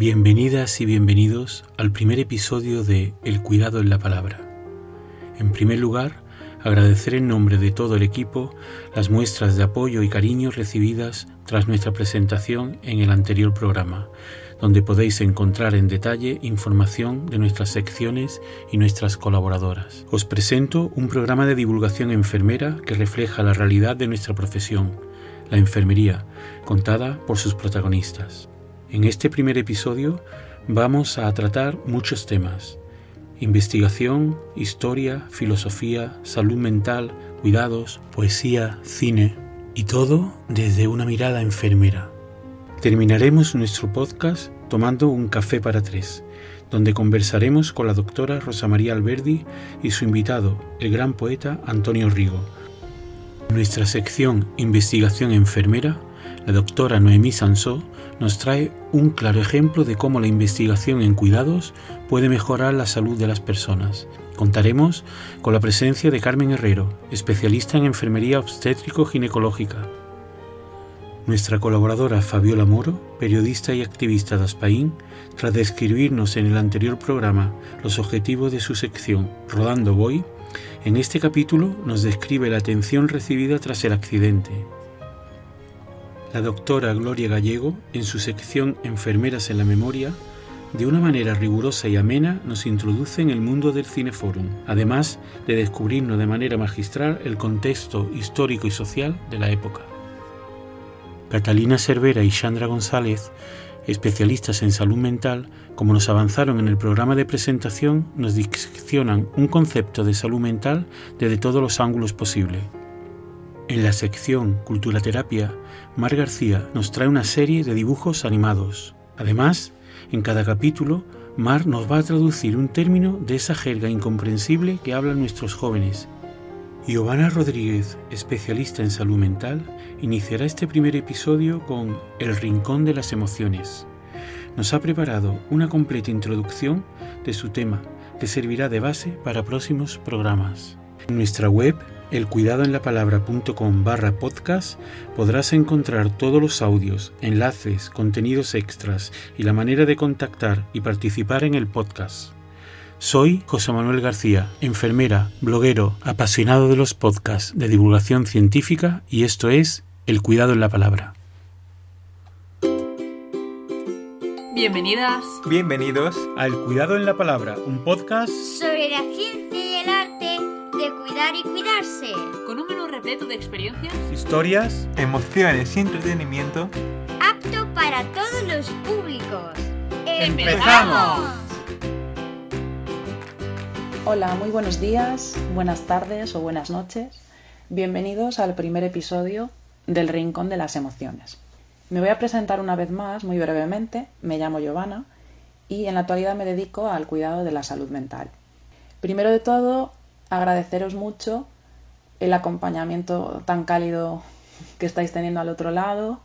Bienvenidas y bienvenidos al primer episodio de El cuidado en la palabra. En primer lugar, agradecer en nombre de todo el equipo las muestras de apoyo y cariño recibidas tras nuestra presentación en el anterior programa, donde podéis encontrar en detalle información de nuestras secciones y nuestras colaboradoras. Os presento un programa de divulgación enfermera que refleja la realidad de nuestra profesión, la enfermería, contada por sus protagonistas. En este primer episodio vamos a tratar muchos temas. Investigación, historia, filosofía, salud mental, cuidados, poesía, cine y todo desde una mirada enfermera. Terminaremos nuestro podcast tomando un café para tres, donde conversaremos con la doctora Rosa María Alberdi y su invitado, el gran poeta Antonio Rigo. En nuestra sección Investigación enfermera, la doctora Noemí Sansó nos trae un claro ejemplo de cómo la investigación en cuidados puede mejorar la salud de las personas. Contaremos con la presencia de Carmen Herrero, especialista en enfermería obstétrico-ginecológica. Nuestra colaboradora Fabiola Moro, periodista y activista de Aspaín, tras describirnos en el anterior programa los objetivos de su sección Rodando Voy, en este capítulo nos describe la atención recibida tras el accidente, la doctora Gloria Gallego, en su sección Enfermeras en la Memoria, de una manera rigurosa y amena nos introduce en el mundo del cineforum, además de descubrirnos de manera magistral el contexto histórico y social de la época. Catalina Cervera y Chandra González, especialistas en salud mental, como nos avanzaron en el programa de presentación, nos diccionan un concepto de salud mental desde todos los ángulos posibles en la sección Cultura Terapia, Mar García nos trae una serie de dibujos animados. Además, en cada capítulo, Mar nos va a traducir un término de esa jerga incomprensible que hablan nuestros jóvenes. Giovanna Rodríguez, especialista en salud mental, iniciará este primer episodio con El Rincón de las Emociones. Nos ha preparado una completa introducción de su tema que servirá de base para próximos programas. Nuestra web elcuidadoenlapalabra.com barra podcast podrás encontrar todos los audios, enlaces, contenidos extras y la manera de contactar y participar en el podcast. Soy José Manuel García, enfermera, bloguero, apasionado de los podcasts de divulgación científica y esto es El Cuidado en la Palabra. Bienvenidas. Bienvenidos a El Cuidado en la Palabra, un podcast sobre la ciencia cuidar y cuidarse. Con un menú repleto de experiencias, historias, emociones y entretenimiento. Apto para todos los públicos. ¡Empezamos! Hola, muy buenos días, buenas tardes o buenas noches. Bienvenidos al primer episodio del Rincón de las Emociones. Me voy a presentar una vez más, muy brevemente. Me llamo Giovanna y en la actualidad me dedico al cuidado de la salud mental. Primero de todo, agradeceros mucho el acompañamiento tan cálido que estáis teniendo al otro lado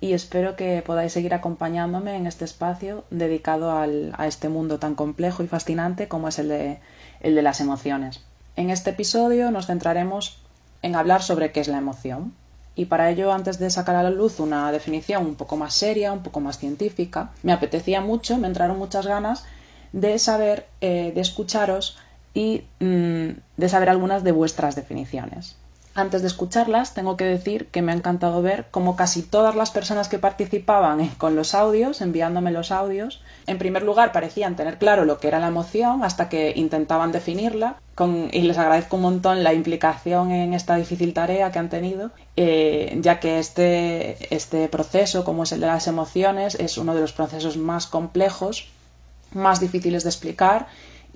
y espero que podáis seguir acompañándome en este espacio dedicado a este mundo tan complejo y fascinante como es el de, el de las emociones. En este episodio nos centraremos en hablar sobre qué es la emoción. Y para ello, antes de sacar a la luz una definición un poco más seria, un poco más científica, me apetecía mucho, me entraron muchas ganas de saber, eh, de escucharos y mm, de saber algunas de vuestras definiciones. Antes de escucharlas, tengo que decir que me ha encantado ver cómo casi todas las personas que participaban con los audios, enviándome los audios, en primer lugar parecían tener claro lo que era la emoción hasta que intentaban definirla. y les agradezco un montón la implicación en esta difícil tarea que han tenido, eh, ya que este, este proceso, como es el de las emociones, es uno de los procesos más complejos, más difíciles de explicar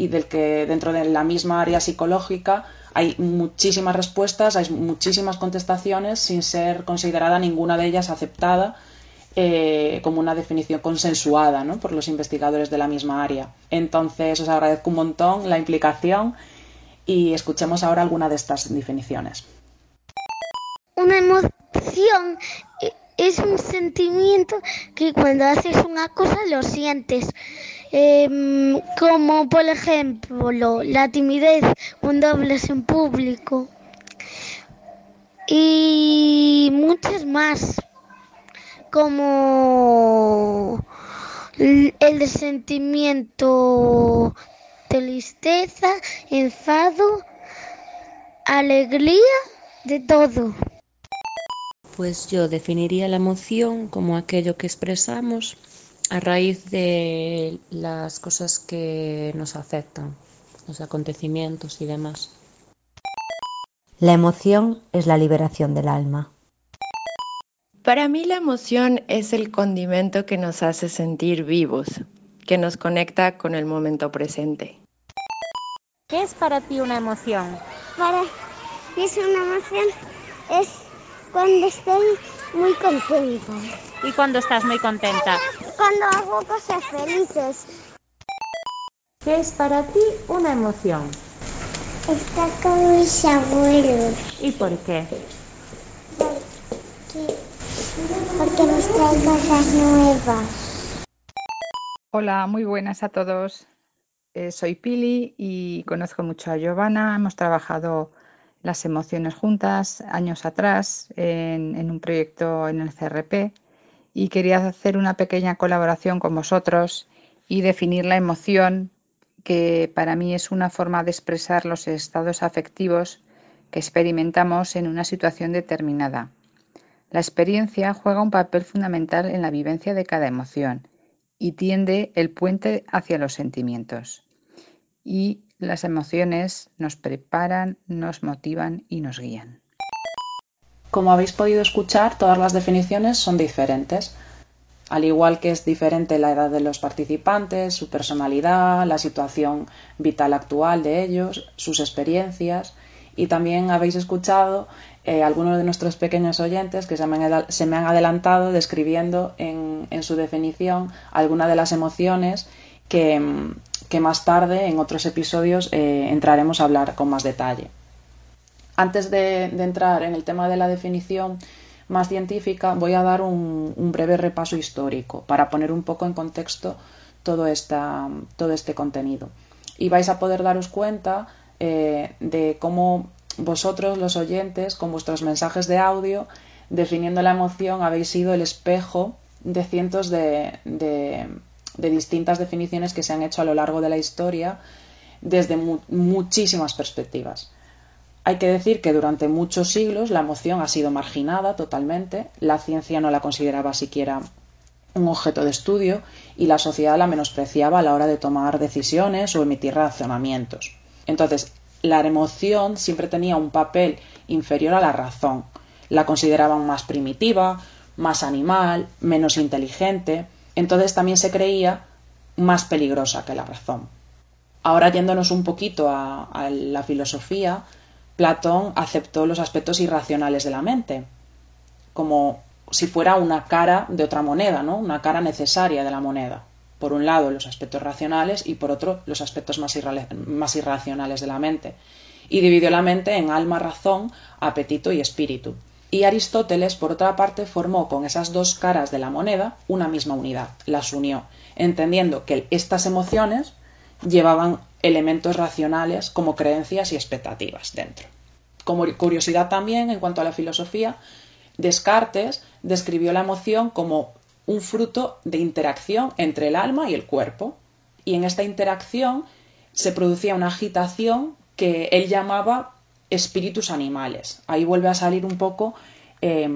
y del que dentro de la misma área psicológica hay muchísimas respuestas, hay muchísimas contestaciones sin ser considerada ninguna de ellas aceptada eh, como una definición consensuada ¿no? por los investigadores de la misma área. Entonces os agradezco un montón la implicación y escuchemos ahora alguna de estas definiciones. Una emoción es un sentimiento que cuando haces una cosa lo sientes. Em, como por ejemplo la timidez cuando hablas en público y muchas más como el sentimiento tristeza, enfado, alegría, de todo. Pues yo definiría la emoción como aquello que expresamos a raíz de las cosas que nos afectan, los acontecimientos y demás. La emoción es la liberación del alma. Para mí la emoción es el condimento que nos hace sentir vivos, que nos conecta con el momento presente. ¿Qué es para ti una emoción? Para mí es una emoción es cuando estoy muy contenta. ¿Y cuando estás muy contenta? Cuando hago cosas felices. ¿Qué es para ti una emoción? Estar con mis abuelos. ¿Y por qué? Porque, porque nos traen cosas nuevas. Hola, muy buenas a todos. Eh, soy Pili y conozco mucho a Giovanna. Hemos trabajado las emociones juntas años atrás en, en un proyecto en el CRP y quería hacer una pequeña colaboración con vosotros y definir la emoción que para mí es una forma de expresar los estados afectivos que experimentamos en una situación determinada. La experiencia juega un papel fundamental en la vivencia de cada emoción y tiende el puente hacia los sentimientos. Y las emociones nos preparan, nos motivan y nos guían. Como habéis podido escuchar, todas las definiciones son diferentes, al igual que es diferente la edad de los participantes, su personalidad, la situación vital actual de ellos, sus experiencias y también habéis escuchado eh, algunos de nuestros pequeños oyentes que se me han, adelantado describiendo en, su definición algunas de las emociones que, que, más tarde en otros episodios eh, entraremos a hablar con más detalle. Antes de, entrar en el tema de la definición más científica, voy a dar un, breve repaso histórico para poner un poco en contexto todo, este contenido. Y vais a poder daros cuenta eh, de cómo vosotros, los oyentes, con vuestros mensajes de audio, definiendo la emoción, habéis sido el espejo de cientos de, distintas definiciones que se han hecho a lo largo de la historia desde mu muchísimas perspectivas. Hay que decir que durante muchos siglos la emoción ha sido marginada totalmente, la ciencia no la consideraba siquiera un objeto de estudio y la sociedad la menospreciaba a la hora de tomar decisiones o emitir razonamientos. Entonces, la emoción siempre tenía un papel inferior a la razón. La consideraban más primitiva, más animal, menos inteligente. Entonces también se creía más peligrosa que la razón. Ahora yéndonos un poquito a, a la filosofía, Platón aceptó los aspectos irracionales de la mente, como si fuera una cara de otra moneda, ¿no? una cara necesaria de la moneda. Por un lado, los aspectos racionales y por otro, los aspectos más, más irracionales de la mente. Y dividió la mente en alma, razón, apetito y espíritu. Y Aristóteles, por otra parte, formó con esas dos caras de la moneda una misma unidad, las unió, entendiendo que estas emociones llevaban elementos racionales como creencias y expectativas dentro. Como curiosidad también, en cuanto a la filosofía, Descartes describió la emoción como un fruto de interacción entre el alma y el cuerpo. Y en esta interacción se producía una agitación que él llamaba espíritus animales. Ahí vuelve a salir un poco eh,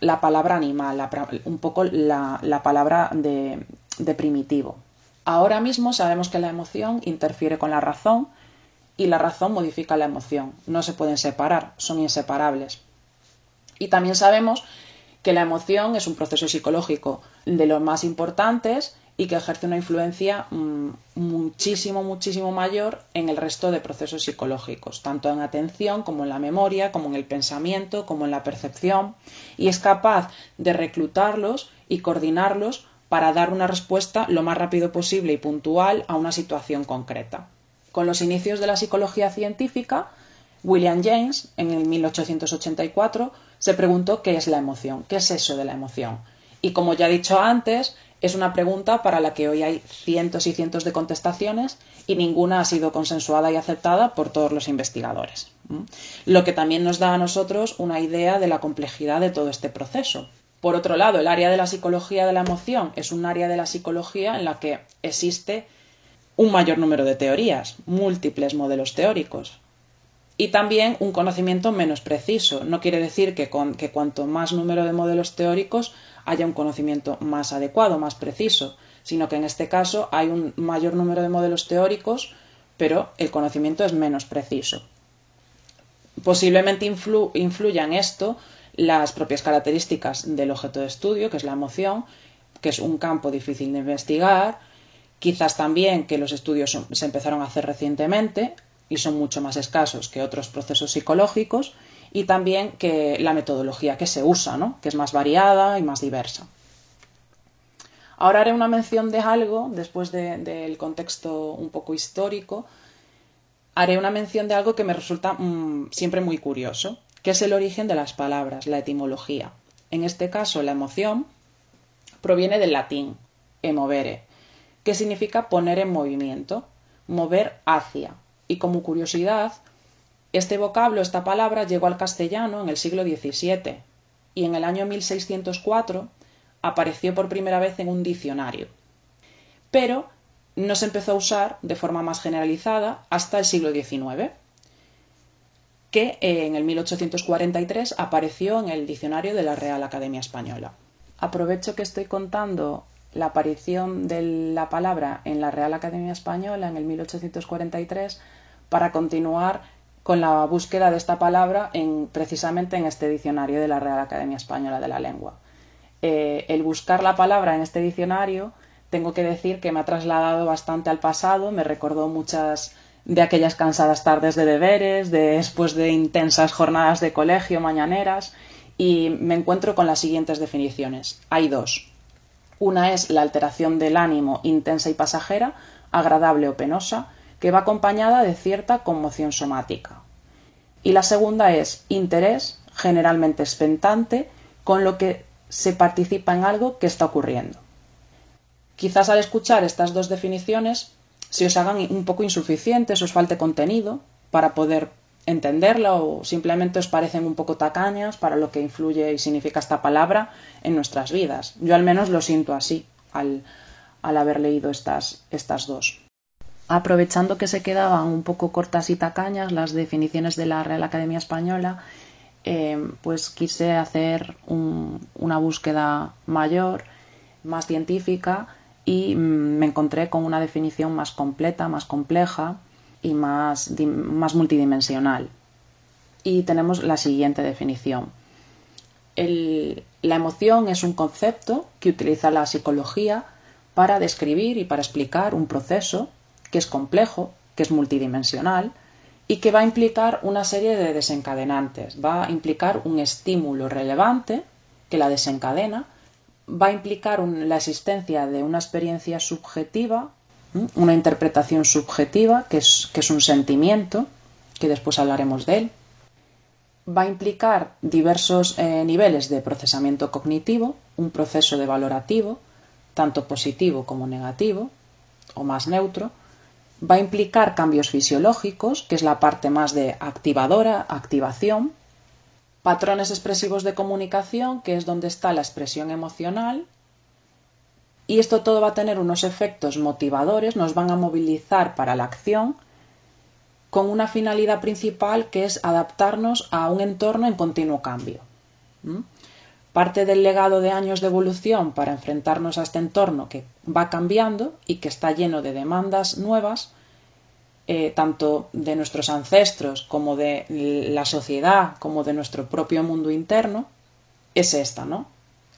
la palabra animal, un poco la, la palabra de primitivo. Ahora mismo sabemos que la emoción interfiere con la razón y la razón modifica la emoción. No se pueden separar, son inseparables. Y también sabemos que la emoción es un proceso psicológico de los más importantes y que ejerce una influencia mmm, muchísimo, muchísimo mayor en el resto de procesos psicológicos, tanto en atención como en la memoria, como en el pensamiento, como en la percepción, y es capaz de reclutarlos y coordinarlos para dar una respuesta lo más rápido posible y puntual a una situación concreta. Con los inicios de la psicología científica, William James, en el 1884, se preguntó qué es la emoción, qué es eso de la emoción. Y como ya he dicho antes, es una pregunta para la que hoy hay cientos y cientos de contestaciones y ninguna ha sido consensuada y aceptada por todos los investigadores. Lo que también nos da a nosotros una idea de la complejidad de todo este proceso. Por otro lado, el área de la psicología de la emoción es un área de la psicología en la que existe un mayor número de teorías, múltiples modelos teóricos. Y también un conocimiento menos preciso. No quiere decir que, cuanto más número de modelos teóricos haya un conocimiento más adecuado, más preciso, sino que en este caso hay un mayor número de modelos teóricos, pero el conocimiento es menos preciso. Posiblemente influ, influya en esto las propias características del objeto de estudio, que es la emoción, que es un campo difícil de investigar, quizás también que los estudios se empezaron a hacer recientemente y son mucho más escasos que otros procesos psicológicos, y también que la metodología que se usa, ¿no? que es más variada y más diversa. Ahora haré una mención de algo, después del contexto un poco histórico, haré una mención de algo que me resulta mmm, siempre muy curioso, que es el origen de las palabras, la etimología. En este caso, la emoción proviene del latín emovere, que significa poner en movimiento, mover hacia. Y como curiosidad, este vocablo, esta palabra, llegó al castellano en el siglo XVII y en el año 1604 apareció por primera vez en un diccionario. Pero no se empezó a usar de forma más generalizada hasta el siglo XIX, que en el 1843 apareció en el diccionario de la Real Academia Española. Aprovecho que estoy contando la aparición de la palabra en la Real Academia Española en el 1843 para continuar con la búsqueda de esta palabra en, precisamente en este diccionario de la Real Academia Española de la Lengua. Eh, el buscar la palabra en este diccionario tengo que decir que me ha trasladado bastante al pasado, me recordó muchas de aquellas cansadas tardes de deberes, después de intensas jornadas de colegio mañaneras, y me encuentro con las siguientes definiciones. Hay dos. Una es la alteración del ánimo intensa y pasajera, agradable o penosa, que va acompañada de cierta conmoción somática. Y la segunda es interés, generalmente expectante, con lo que se participa en algo que está ocurriendo. Quizás al escuchar estas dos definiciones se os hagan un poco insuficientes, os falte contenido para poder entenderla o simplemente os parecen un poco tacañas para lo que influye y significa esta palabra en nuestras vidas. Yo al menos lo siento así al, al haber leído estas, estas dos. Aprovechando que se quedaban un poco cortas y tacañas las definiciones de la Real Academia Española, eh, pues quise hacer un, una búsqueda mayor, más científica, y mm, me encontré con una definición más completa, más compleja y más, multidimensional. Y tenemos la siguiente definición. La emoción es un concepto que utiliza la psicología para describir y para explicar un proceso que es complejo, que es multidimensional y que va a implicar una serie de desencadenantes. Va a implicar un estímulo relevante que la desencadena va a implicar la existencia de una experiencia subjetiva, una interpretación subjetiva, que es, que es un sentimiento, que después hablaremos de él. Va a implicar diversos eh, niveles de procesamiento cognitivo, un proceso de valorativo, tanto positivo como negativo, o más neutro. Va a implicar cambios fisiológicos, que es la parte más de activadora, activación, patrones expresivos de comunicación, que es donde está la expresión emocional. Y esto todo va a tener unos efectos motivadores, nos van a movilizar para la acción, con una finalidad principal que es adaptarnos a un entorno en continuo cambio. Parte del legado de años de evolución para enfrentarnos a este entorno que va cambiando y que está lleno de demandas nuevas, eh, tanto de nuestros ancestros como de la sociedad, como de nuestro propio mundo interno, es esta, ¿no?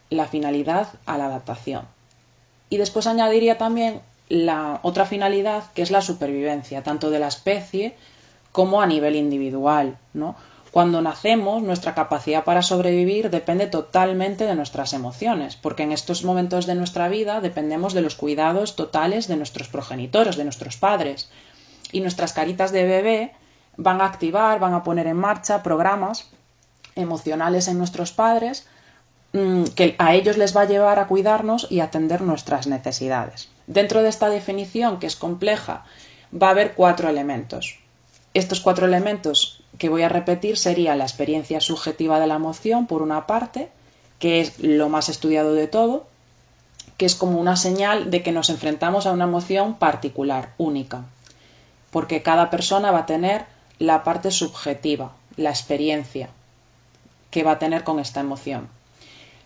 La finalidad a la adaptación. Y después añadiría también la otra finalidad, que es la supervivencia, tanto de la especie como a nivel individual, ¿no? Cuando nacemos, nuestra capacidad para sobrevivir depende totalmente de nuestras emociones, porque en estos momentos de nuestra vida dependemos de los cuidados totales de nuestros progenitores, de nuestros padres y nuestras caritas de bebé van a activar, van a poner en marcha programas emocionales en nuestros padres mm, que a ellos les va a llevar a cuidarnos y atender nuestras necesidades. Dentro de esta definición, que es compleja, va a haber cuatro elementos. Estos cuatro elementos que voy a repetir sería la experiencia subjetiva de la emoción, por una parte, que es lo más estudiado de todo, que es como una señal de que nos enfrentamos a una emoción particular, única, porque cada persona va a tener la parte subjetiva, la experiencia que va a tener con esta emoción.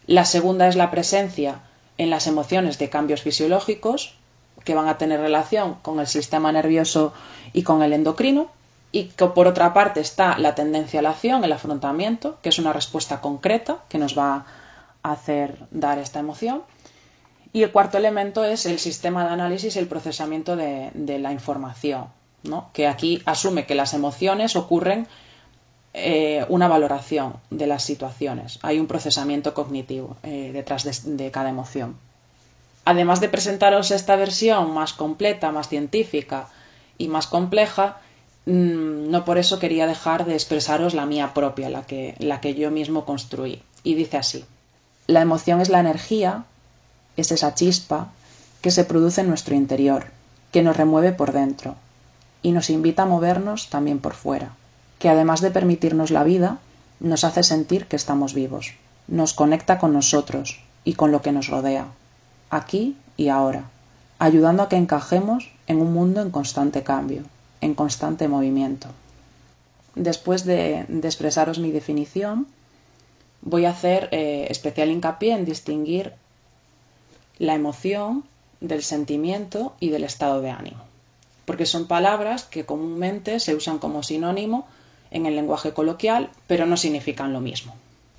La segunda es la presencia en las emociones de cambios fisiológicos que van a tener relación con el sistema nervioso y con el endocrino. Y que por otra parte está la tendencia a la acción, el afrontamiento, que es una respuesta concreta que nos va a hacer dar esta emoción. Y el cuarto elemento es el sistema de análisis y el procesamiento de, la información, que aquí asume que las emociones ocurren eh, una valoración de las situaciones. Hay un procesamiento cognitivo eh, detrás de, cada emoción. Además de presentaros esta versión más completa, más científica y más compleja, mm, no por eso quería dejar de expresaros la mía propia, la que, la que yo mismo construí. Y dice así, la emoción es la energía, es esa chispa que se produce en nuestro interior, que nos remueve por dentro y nos invita a movernos también por fuera que además de permitirnos la vida, nos hace sentir que estamos vivos, nos conecta con nosotros y con lo que nos rodea, aquí y ahora, ayudando a que encajemos en un mundo en constante cambio, en constante movimiento. Después de, expresaros mi definición, voy a hacer eh, especial hincapié en distinguir la emoción del sentimiento y del estado de ánimo, porque son palabras que comúnmente se usan como sinónimo en el lenguaje coloquial, pero no significan lo mismo.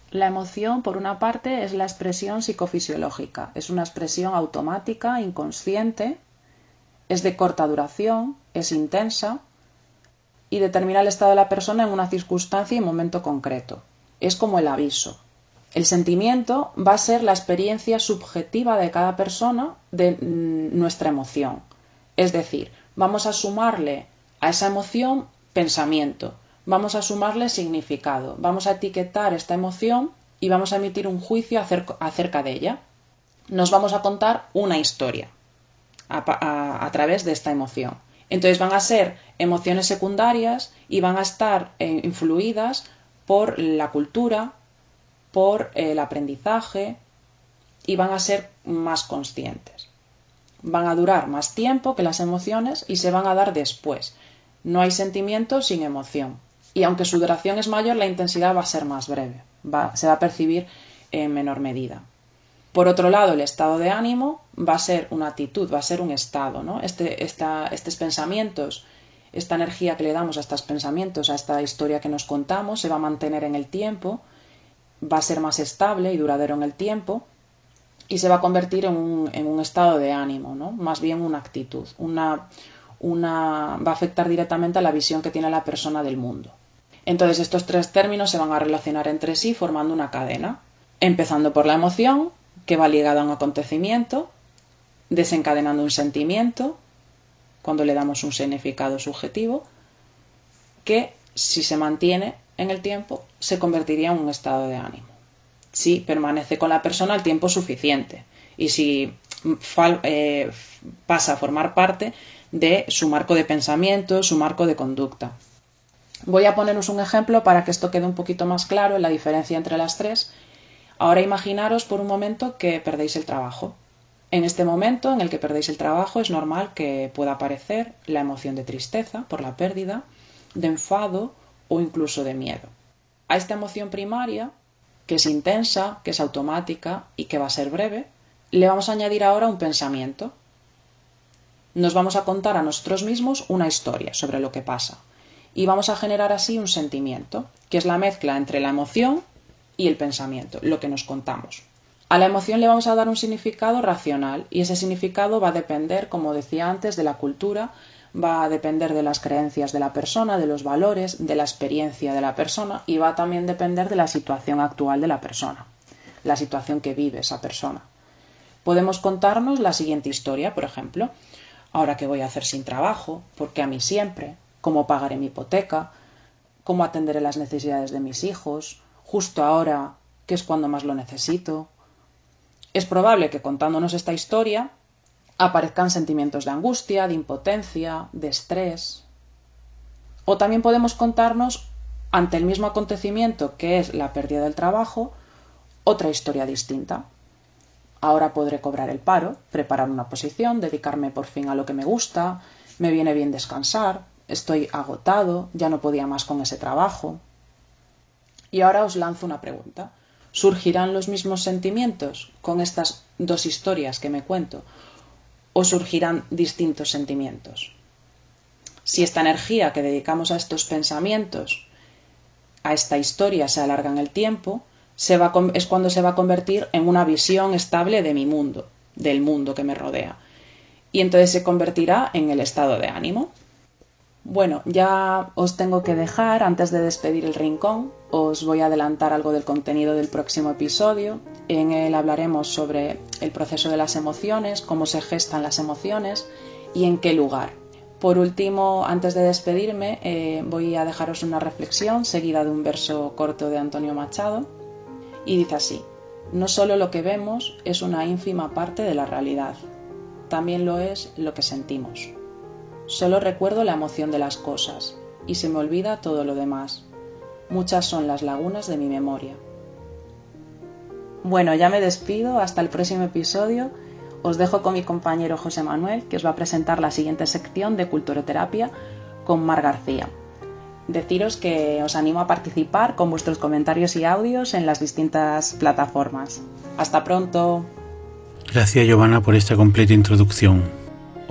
La emoción, por una parte, es la expresión psicofisiológica, es una expresión automática, inconsciente, es de corta duración, es intensa y determina el estado de la persona en una circunstancia y momento concreto. Es como el aviso. El sentimiento va a ser la experiencia subjetiva de cada persona de mm, nuestra emoción. Es decir, vamos a sumarle a esa emoción pensamiento, vamos a sumarle significado, vamos a etiquetar esta emoción y vamos a emitir un juicio acerca de ella. Nos vamos a contar una historia a, través de esta emoción. Entonces van a ser emociones secundarias y van a estar eh, influidas por la cultura, por el aprendizaje y van a ser más conscientes. Van a durar más tiempo que las emociones y se van a dar después. No hay sentimiento sin emoción y aunque su duración es mayor, la intensidad va a ser más breve, se va a percibir en menor medida. Por otro lado, el estado de ánimo va a ser una actitud, va a ser un estado, ¿no? Este, estos pensamientos, esta energía que le damos a estos pensamientos, a esta historia que nos contamos, se va a mantener en el tiempo, va a ser más estable y duradero en el tiempo y se va a convertir en un, estado de ánimo, ¿no? Más bien una actitud, una, una, va a afectar directamente a la visión que tiene la persona del mundo. Entonces estos tres términos se van a relacionar entre sí formando una cadena, empezando por la emoción, que va ligada a un acontecimiento, desencadenando un sentimiento, cuando le damos un significado subjetivo, que si se mantiene en el tiempo se convertiría en un estado de ánimo. Si permanece con la persona el tiempo suficiente y si eh, pasa a formar parte de su marco de pensamiento, su marco de conducta. Voy a poneros un ejemplo para que esto quede un poquito más claro en la diferencia entre las tres. Ahora imaginaros por un momento que perdéis el trabajo. En este momento en el que perdéis el trabajo es normal que pueda aparecer la emoción de tristeza por la pérdida, de enfado o incluso de miedo. A esta emoción primaria, que es intensa, que es automática y que va a ser breve, le vamos a añadir ahora un pensamiento. Nos vamos a contar a nosotros mismos una historia sobre lo que pasa y vamos a generar así un sentimiento, que es la mezcla entre la emoción y el pensamiento, lo que nos contamos. A la emoción le vamos a dar un significado racional y ese significado va a depender, como decía antes, de la cultura, va a depender de las creencias de la persona, de los valores, de la experiencia de la persona y va a también depender de la situación actual de la persona, la situación que vive esa persona. Podemos contarnos la siguiente historia, por ejemplo, ahora que voy a hacer sin trabajo, porque a mí siempre, cómo pagaré mi hipoteca, cómo atenderé las necesidades de mis hijos, justo ahora, que es cuando más lo necesito. Es probable que contándonos esta historia aparezcan sentimientos de angustia, de impotencia, de estrés. O también podemos contarnos ante el mismo acontecimiento que es la pérdida del trabajo, otra historia distinta. Ahora podré cobrar el paro, preparar una posición, dedicarme por fin a lo que me gusta, me viene bien descansar, estoy agotado, ya no podía más con ese trabajo. Y ahora os lanzo una pregunta. ¿Surgirán los mismos sentimientos con estas dos historias que me cuento? ¿O surgirán distintos sentimientos? Si esta energía que dedicamos a estos pensamientos, a esta historia, se alarga en el tiempo, es cuando se va a convertir en una visión estable de mi mundo, del mundo que me rodea. Y entonces se convertirá en el estado de ánimo. Bueno, ya os tengo que dejar antes de despedir el rincón. Os voy a adelantar algo del contenido del próximo episodio. En él hablaremos sobre el proceso de las emociones, cómo se gestan las emociones y en qué lugar. Por último, antes de despedirme, eh, voy a dejaros una reflexión seguida de un verso corto de Antonio Machado y dice así, no solo lo que vemos es una ínfima parte de la realidad, también lo es lo que sentimos. Solo recuerdo la emoción de las cosas y se me olvida todo lo demás. Muchas son las lagunas de mi memoria. Bueno, ya me despido, hasta el próximo episodio. Os dejo con mi compañero José Manuel, que os va a presentar la siguiente sección de Culturoterapia con Mar García deciros que os animo a participar con vuestros comentarios y audios en las distintas plataformas. Hasta pronto. Gracias Giovanna por esta completa introducción.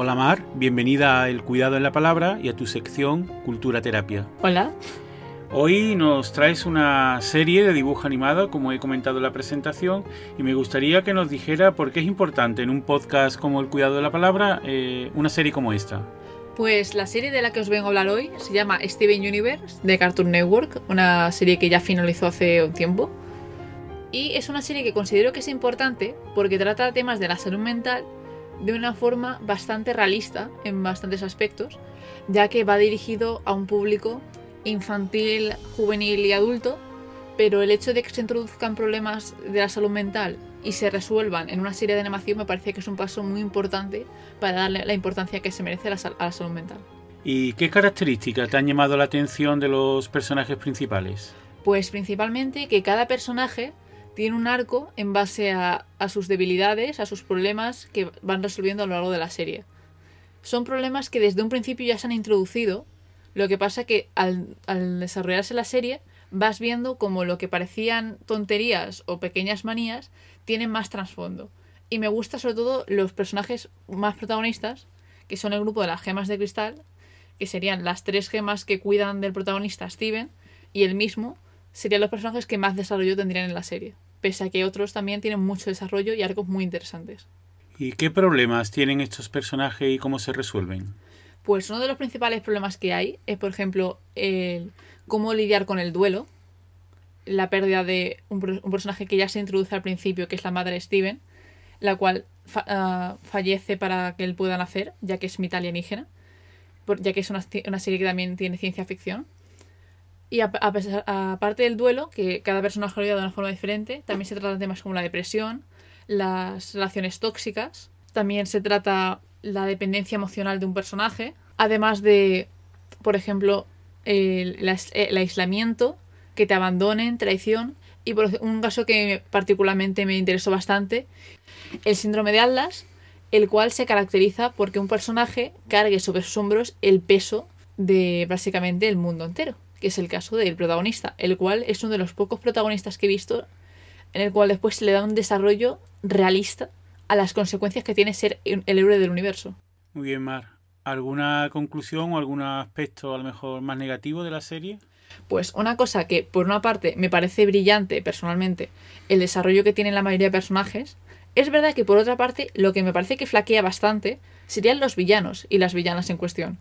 Hola Mar, bienvenida a El Cuidado en la Palabra y a tu sección Cultura Terapia. Hola. Hoy nos traes una serie de dibujo animado, como he comentado en la presentación, y me gustaría que nos dijera por qué es importante en un podcast como El Cuidado de la Palabra eh, una serie como esta. Pues la serie de la que os vengo a hablar hoy se llama Steven Universe de Cartoon Network, una serie que ya finalizó hace un tiempo. Y es una serie que considero que es importante porque trata temas de la salud mental de una forma bastante realista en bastantes aspectos, ya que va dirigido a un público infantil, juvenil y adulto, pero el hecho de que se introduzcan problemas de la salud mental y se resuelvan en una serie de animación me parece que es un paso muy importante para darle la importancia que se merece a la, salud mental. ¿Y qué características te han llamado la atención de los personajes principales? Pues principalmente que cada personaje tiene un arco en base a, sus debilidades, a sus problemas que van resolviendo a lo largo de la serie. Son problemas que desde un principio ya se han introducido, lo que pasa que al, al desarrollarse la serie vas viendo como lo que parecían tonterías o pequeñas manías tienen más trasfondo. Y me gusta sobre todo los personajes más protagonistas, que son el grupo de las gemas de cristal, que serían las tres gemas que cuidan del protagonista Steven, y el mismo serían los personajes que más desarrollo tendrían en la serie, pese a que otros también tienen mucho desarrollo y arcos muy interesantes. ¿Y qué problemas tienen estos personajes y cómo se resuelven? Pues uno de los principales problemas que hay es, por ejemplo, el cómo lidiar con el duelo, la pérdida de un, personaje que ya se introduce al principio, que es la madre de Steven, la cual ah, fallece para que él pueda nacer, ya que es mitad alienígena, ya que es una, serie que también tiene ciencia ficción. Y aparte del duelo, que cada personaje lo vive de una forma diferente, también se trata de temas como la depresión, las relaciones tóxicas, también se trata la dependencia emocional de un personaje, además de, por ejemplo, el, aislamiento, que te abandonen, traición. Y por un caso que particularmente me interesó bastante, el síndrome de Atlas, el cual se caracteriza porque un personaje cargue sobre sus hombros el peso de básicamente el mundo entero, que es el caso del protagonista, el cual es uno de los pocos protagonistas que he visto en el cual después se le da un desarrollo realista a las consecuencias que tiene ser el héroe del universo. Muy bien, Mar. ¿Alguna conclusión o algún aspecto a lo mejor más negativo de la serie? Pues una cosa que por una parte me parece brillante personalmente, el desarrollo que tienen la mayoría de personajes, es verdad que por otra parte lo que me parece que flaquea bastante serían los villanos y las villanas en cuestión,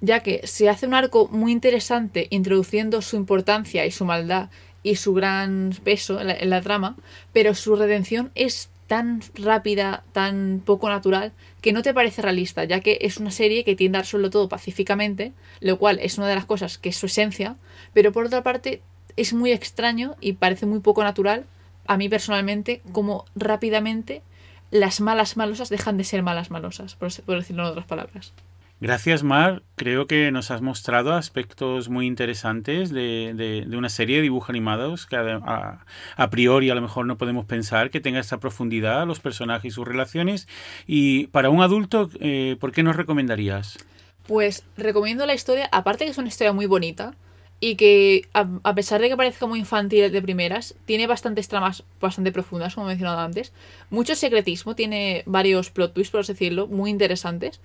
ya que se hace un arco muy interesante introduciendo su importancia y su maldad y su gran peso en la, trama, pero su redención es tan rápida, tan poco natural, que no te parece realista, ya que es una serie que tiende a resolverlo todo pacíficamente, lo cual es una de las cosas que es su esencia, pero por otra parte es muy extraño y parece muy poco natural, a mí personalmente, como rápidamente las malas malosas dejan de ser malas malosas, por, decirlo en otras palabras. Gracias, Mar. Creo que nos has mostrado aspectos muy interesantes de, una serie de dibujos animados que a, a, priori a lo mejor no podemos pensar que tenga esta profundidad, los personajes y sus relaciones. Y para un adulto, eh, ¿por qué nos recomendarías? Pues recomiendo la historia, aparte que es una historia muy bonita y que a, a pesar de que parezca muy infantil de primeras, tiene bastantes tramas bastante profundas, como he mencionado antes. Mucho secretismo, tiene varios plot twists, por así decirlo, muy interesantes.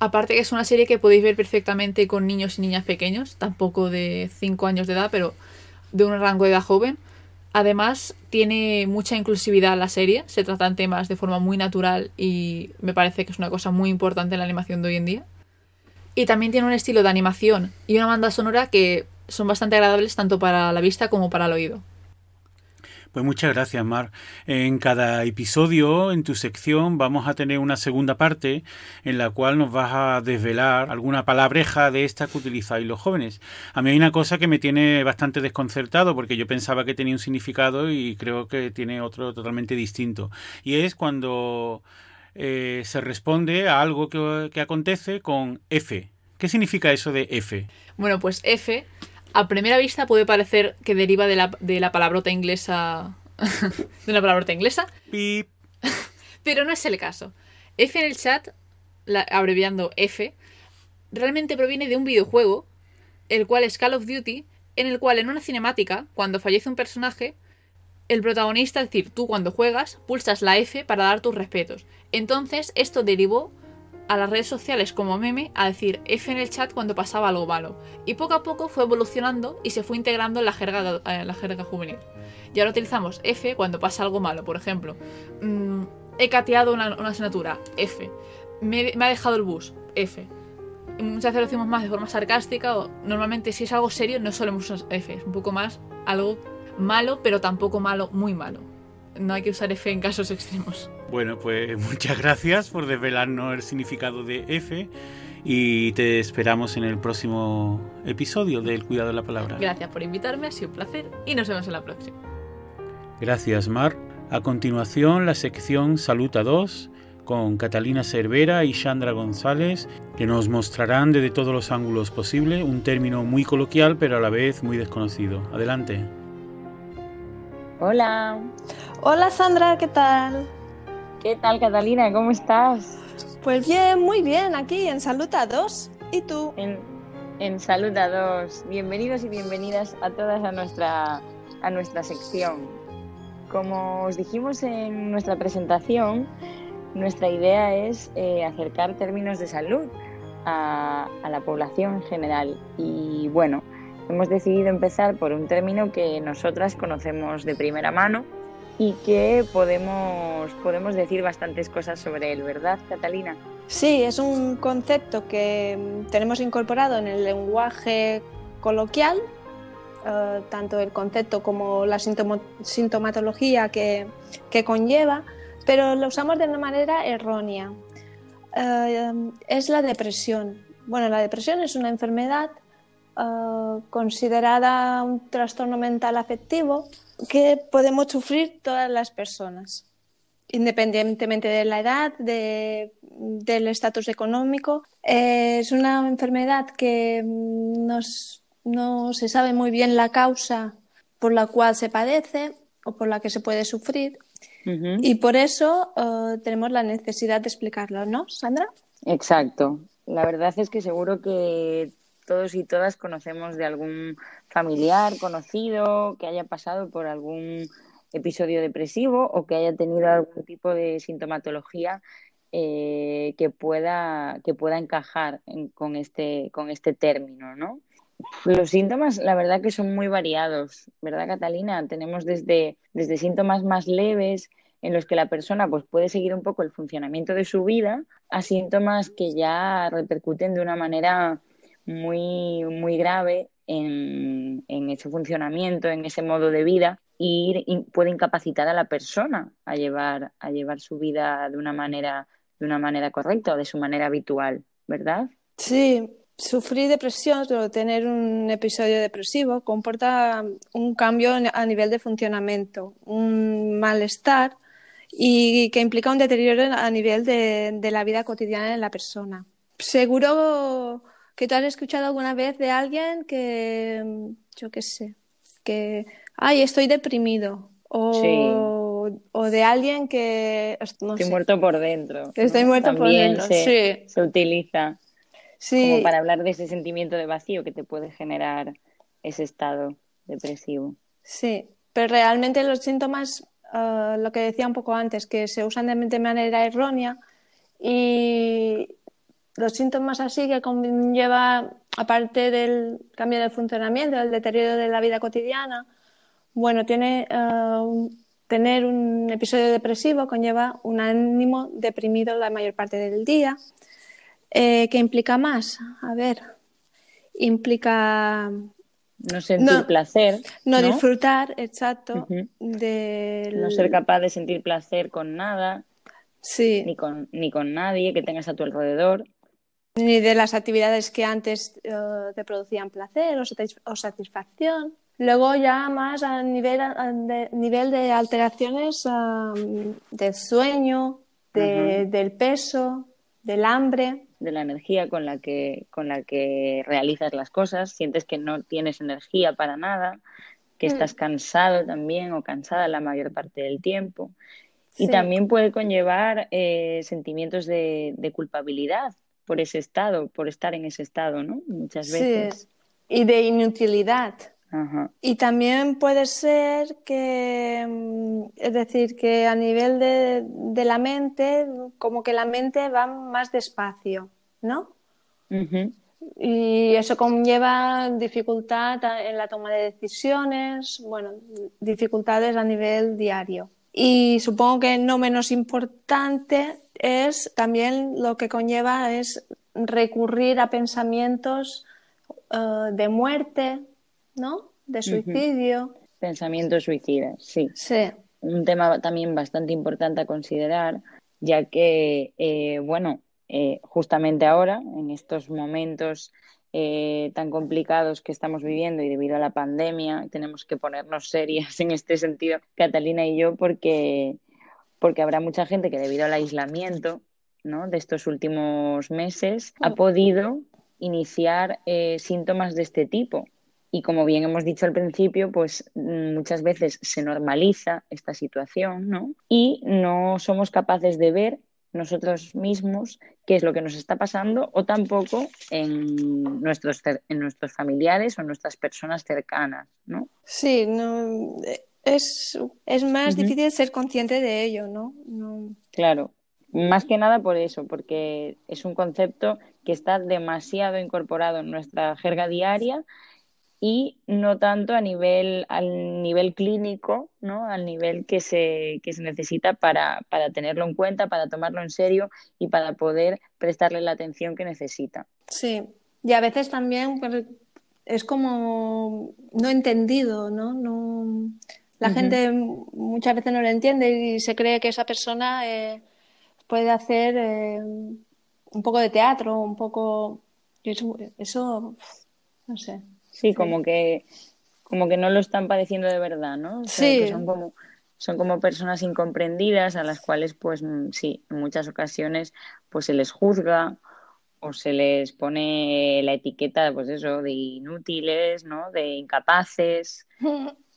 Aparte que es una serie que podéis ver perfectamente con niños y niñas pequeños, tampoco de 5 años de edad, pero de un rango de edad joven. Además, tiene mucha inclusividad la serie, se tratan temas de forma muy natural y me parece que es una cosa muy importante en la animación de hoy en día. Y también tiene un estilo de animación y una banda sonora que son bastante agradables tanto para la vista como para el oído. Pues muchas gracias, Mar. En cada episodio, en tu sección, vamos a tener una segunda parte en la cual nos vas a desvelar alguna palabreja de esta que utilizáis los jóvenes. A mí hay una cosa que me tiene bastante desconcertado porque yo pensaba que tenía un significado y creo que tiene otro totalmente distinto. Y es cuando eh, se responde a algo que, que acontece con F. ¿Qué significa eso de F? Bueno, pues F a primera vista puede parecer que deriva de la, de la palabrota inglesa. de una palabrota inglesa. Pip. Pero no es el caso. F en el chat, la, abreviando F, realmente proviene de un videojuego, el cual es Call of Duty, en el cual en una cinemática, cuando fallece un personaje, el protagonista, es decir, tú cuando juegas, pulsas la F para dar tus respetos. Entonces, esto derivó a las redes sociales como meme a decir F en el chat cuando pasaba algo malo. Y poco a poco fue evolucionando y se fue integrando en la jerga, la jerga juvenil. Y ahora utilizamos F cuando pasa algo malo. Por ejemplo, mmm, he cateado una, una, asignatura, F. Me, me, ha dejado el bus, F. Y muchas veces lo decimos más de forma sarcástica o normalmente si es algo serio no solemos usar F. Es un poco más algo malo, pero tampoco malo, muy malo. No hay que usar F en casos extremos. Bueno, pues muchas gracias por desvelarnos el significado de F y te esperamos en el próximo episodio del Cuidado de la Palabra. Gracias por invitarme, ha sido un placer y nos vemos en la próxima. Gracias, Mar. A continuación, la sección Salud a 2 con Catalina Cervera y Sandra González, que nos mostrarán desde todos los ángulos posibles un término muy coloquial pero a la vez muy desconocido. Adelante. Hola. Hola Sandra, ¿qué tal? ¿Qué tal, Catalina? ¿Cómo estás? Pues bien, muy bien, aquí en Salud a 2. ¿Y tú? En, en Salud a 2. Bienvenidos y bienvenidas a todas a nuestra, a nuestra sección. Como os dijimos en nuestra presentación, nuestra idea es eh, acercar términos de salud a, a la población en general. Y bueno, hemos decidido empezar por un término que nosotras conocemos de primera mano y que podemos, podemos decir bastantes cosas sobre él, ¿verdad, Catalina? Sí, es un concepto que tenemos incorporado en el lenguaje coloquial, eh, tanto el concepto como la sintomatología que, que, conlleva, pero lo usamos de una manera errónea. Eh, es la depresión. Bueno, la depresión es una enfermedad uh, considerada un trastorno mental afectivo que podemos sufrir todas las personas, independientemente de la edad, de, del estatus económico. Eh, es una enfermedad que nos, no se sabe muy bien la causa por la cual se padece o por la que se puede sufrir. Uh -huh. Y por eso uh, tenemos la necesidad de explicarlo, ¿no, Sandra? Exacto. La verdad es que seguro que todos y todas conocemos de algún familiar conocido que haya pasado por algún episodio depresivo o que haya tenido algún tipo de sintomatología eh, que pueda que pueda encajar en, con este con este término, ¿no? Los síntomas, la verdad que son muy variados, ¿verdad, Catalina? Tenemos desde, desde síntomas más leves en los que la persona pues, puede seguir un poco el funcionamiento de su vida a síntomas que ya repercuten de una manera muy, muy grave en, en, ese funcionamiento, en ese modo de vida y puede incapacitar a la persona a llevar, a llevar su vida de una manera, de una manera correcta o de su manera habitual, ¿verdad? Sí, sufrir depresión o tener un episodio depresivo comporta un cambio a nivel de funcionamiento, un malestar y que implica un deterioro a nivel de, de la vida cotidiana de la persona seguro que tú has escuchado alguna vez de alguien que, yo qué sé, que, ay, estoy deprimido. O, o de alguien que, no estoy sé. muerto por dentro. Estoy ¿no? muerto por También dentro, se, sí. se utiliza Sí. como para hablar de ese sentimiento de vacío que te puede generar ese estado depresivo. Sí, pero realmente los síntomas, eh, lo que decía un poco antes, que se usan de manera errónea y los síntomas así que conlleva, aparte del cambio de funcionamiento, del deterioro de la vida cotidiana, bueno, tiene eh, tener un episodio depresivo conlleva un ánimo deprimido la mayor parte del día. Eh, ¿Qué implica más? A ver, implica No sentir No, placer, no, ¿no? disfrutar, exacto, del... No ser capaz de sentir placer con nada, Sí, ni con, ni con nadie que tengas a tu alrededor. Ni de las actividades que antes eh, te producían placer o, satis- o satisfacción. Luego ya más a nivel a- de, nivel de alteraciones del sueño, de- del peso, del hambre. de la energía con la que, con la que realizas las cosas, sientes que no tienes energía para nada, que Mm. estás cansado también o cansada la mayor parte del tiempo. Y Sí. también puede conllevar eh, sentimientos de, de culpabilidad por ese estado, por estar en ese estado, ¿no? Muchas Sí, veces. y de inutilidad. Ajá. Y también puede ser que, mm, es decir, que a nivel de, de la mente, como que la mente va más despacio, ¿no? Ujú. Y eso conlleva dificultad en la toma de decisiones, bueno, dificultades a nivel diario. Y supongo que no menos importante es también lo que conlleva es recurrir a pensamientos eh, de muerte, ¿no? De suicidio. Pensamientos suicidas, sí. Sí, un tema también bastante importante a considerar, ya que, eh, bueno, eh, justamente ahora, en estos momentos eh, tan complicados que estamos viviendo y debido a la pandemia, tenemos que ponernos serias en este sentido, Catalina y yo, porque, porque habrá mucha gente que debido al aislamiento ¿no? de estos últimos meses ha podido iniciar eh, síntomas de este tipo. Y como bien hemos dicho al principio, pues mm, muchas veces se normaliza esta situación, ¿no? Y no somos capaces de ver nosotros mismos qué es lo que nos está pasando o tampoco en nuestros, en nuestros familiares o en nuestras personas cercanas, ¿no? sí, no, es, es más difícil ser consciente de ello, ¿no? No- Claro, más que nada por eso, porque es un concepto que está demasiado incorporado en nuestra jerga diaria y no tanto a nivel, al nivel clínico, ¿no? Al nivel que se, que se necesita para, para tenerlo en cuenta, para tomarlo en serio y para poder prestarle la atención que necesita. Sí, y a veces también pues, es como no entendido, ¿no? No, la gente muchas veces no lo entiende y se cree que esa persona eh, puede hacer eh, un poco de teatro, un poco... Eso, eso, no sé. Sí, como que, como que no lo están padeciendo de verdad, ¿no? O sea, Sí. que son como, son como personas incomprendidas a las cuales, pues mm, sí, en muchas ocasiones, pues se les juzga o se les pone la etiqueta, pues eso, de inútiles, ¿no? De incapaces.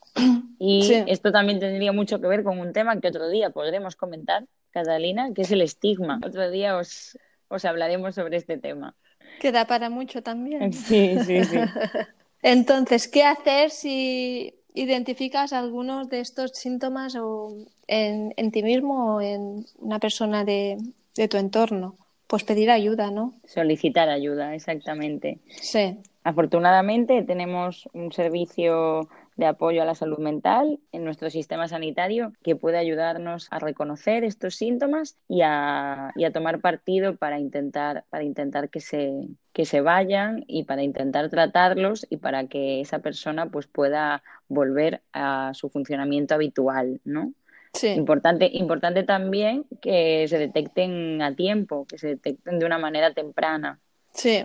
Y Sí. esto también tendría mucho que ver con un tema que otro día podremos comentar, Catalina, que es el estigma. Otro día os, os hablaremos sobre este tema. Queda para mucho también. Sí, sí, sí. Entonces, ¿qué hacer si identificas algunos de estos síntomas o en, en ti mismo o en una persona de, de tu entorno? Pues pedir ayuda, ¿no? Solicitar ayuda, exactamente. Sí, Afortunadamente tenemos un servicio de apoyo a la salud mental en nuestro sistema sanitario que puede ayudarnos a reconocer estos síntomas y a, y a tomar partido para intentar, para intentar que se, que se vayan y para intentar tratarlos y para que esa persona pues, pueda volver a su funcionamiento habitual, ¿no? sí, Importante, importante también que se detecten a tiempo, que se detecten de una manera temprana. sí,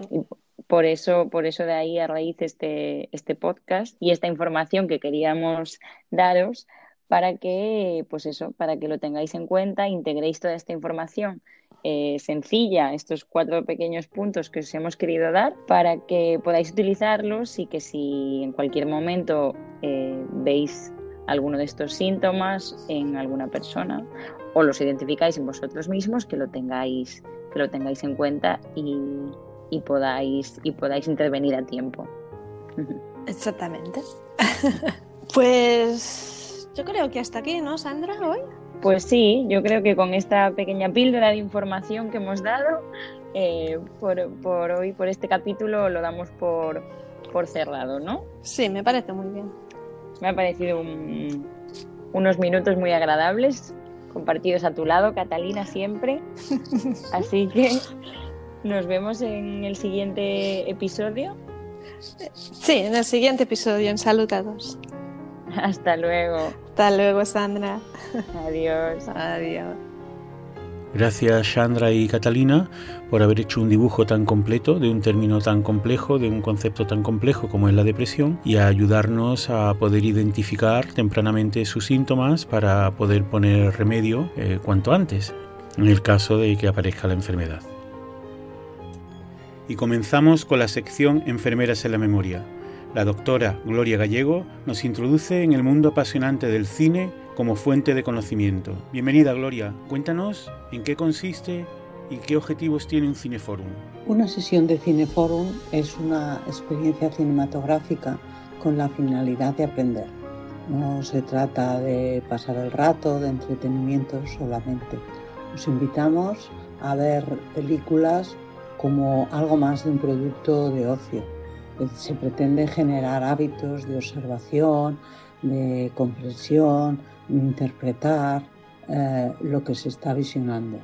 por eso, por eso de ahí a raíz este, este podcast y esta información que queríamos daros para que, pues eso, para que lo tengáis en cuenta, integréis toda esta información eh, sencilla estos cuatro pequeños puntos que os hemos querido dar para que podáis utilizarlos y que si en cualquier momento eh, veis alguno de estos síntomas en alguna persona o los identificáis en vosotros mismos, que lo tengáis, que lo tengáis en cuenta y, y podáis, y podáis intervenir a tiempo. Exactamente. pues yo creo que hasta aquí, ¿no, Sandra, hoy? Pues sí, yo creo que con esta pequeña píldora de información que hemos dado, eh, por, por, hoy, por este capítulo, lo damos por, por cerrado, ¿no? Sí, me parece muy bien. Me ha parecido un, unos minutos muy agradables, compartidos a tu lado, Catalina, siempre. Así que nos vemos en el siguiente episodio. Sí, en el siguiente episodio, en Salutados. Hasta luego. Hasta luego, Sandra. Adiós. Adiós. Gracias Sandra y Catalina por haber hecho un dibujo tan completo de un término tan complejo, de un concepto tan complejo como es la depresión y a ayudarnos a poder identificar tempranamente sus síntomas para poder poner remedio eh, cuanto antes, en el caso de que aparezca la enfermedad. Y comenzamos con la sección Enfermeras en la Memoria. La doctora Gloria Gallego nos introduce en el mundo apasionante del cine como fuente de conocimiento. Bienvenida Gloria, cuéntanos en qué consiste y qué objetivos tiene un cineforum. Una sesión de cineforum es una experiencia cinematográfica con la finalidad de aprender. No se trata de pasar el rato, de entretenimiento solamente. Os invitamos a ver películas como algo más de un producto de ocio. Se pretende generar hábitos de observación, de comprensión, interpretar eh, lo que se está visionando.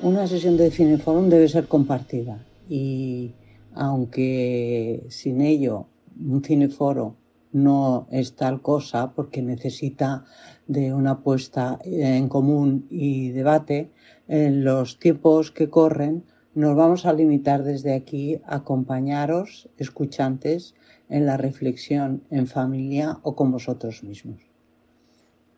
Una sesión de cineforum debe ser compartida y aunque sin ello un cineforo no es tal cosa porque necesita de una puesta en común y debate, en los tiempos que corren nos vamos a limitar desde aquí a acompañaros, escuchantes, en la reflexión en familia o con vosotros mismos.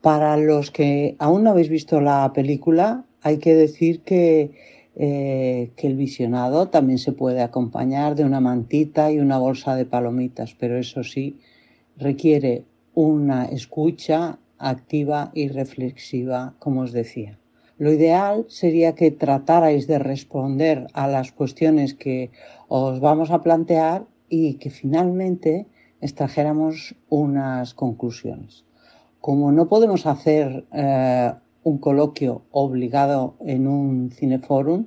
Para los que aún no habéis visto la película, hay que decir que, eh, que el visionado también se puede acompañar de una mantita y una bolsa de palomitas, pero eso sí, requiere una escucha activa y reflexiva, como os decía. Lo ideal sería que tratarais de responder a las cuestiones que os vamos a plantear y que finalmente extrajéramos unas conclusiones. Como no podemos hacer eh, un coloquio obligado en un cineforum,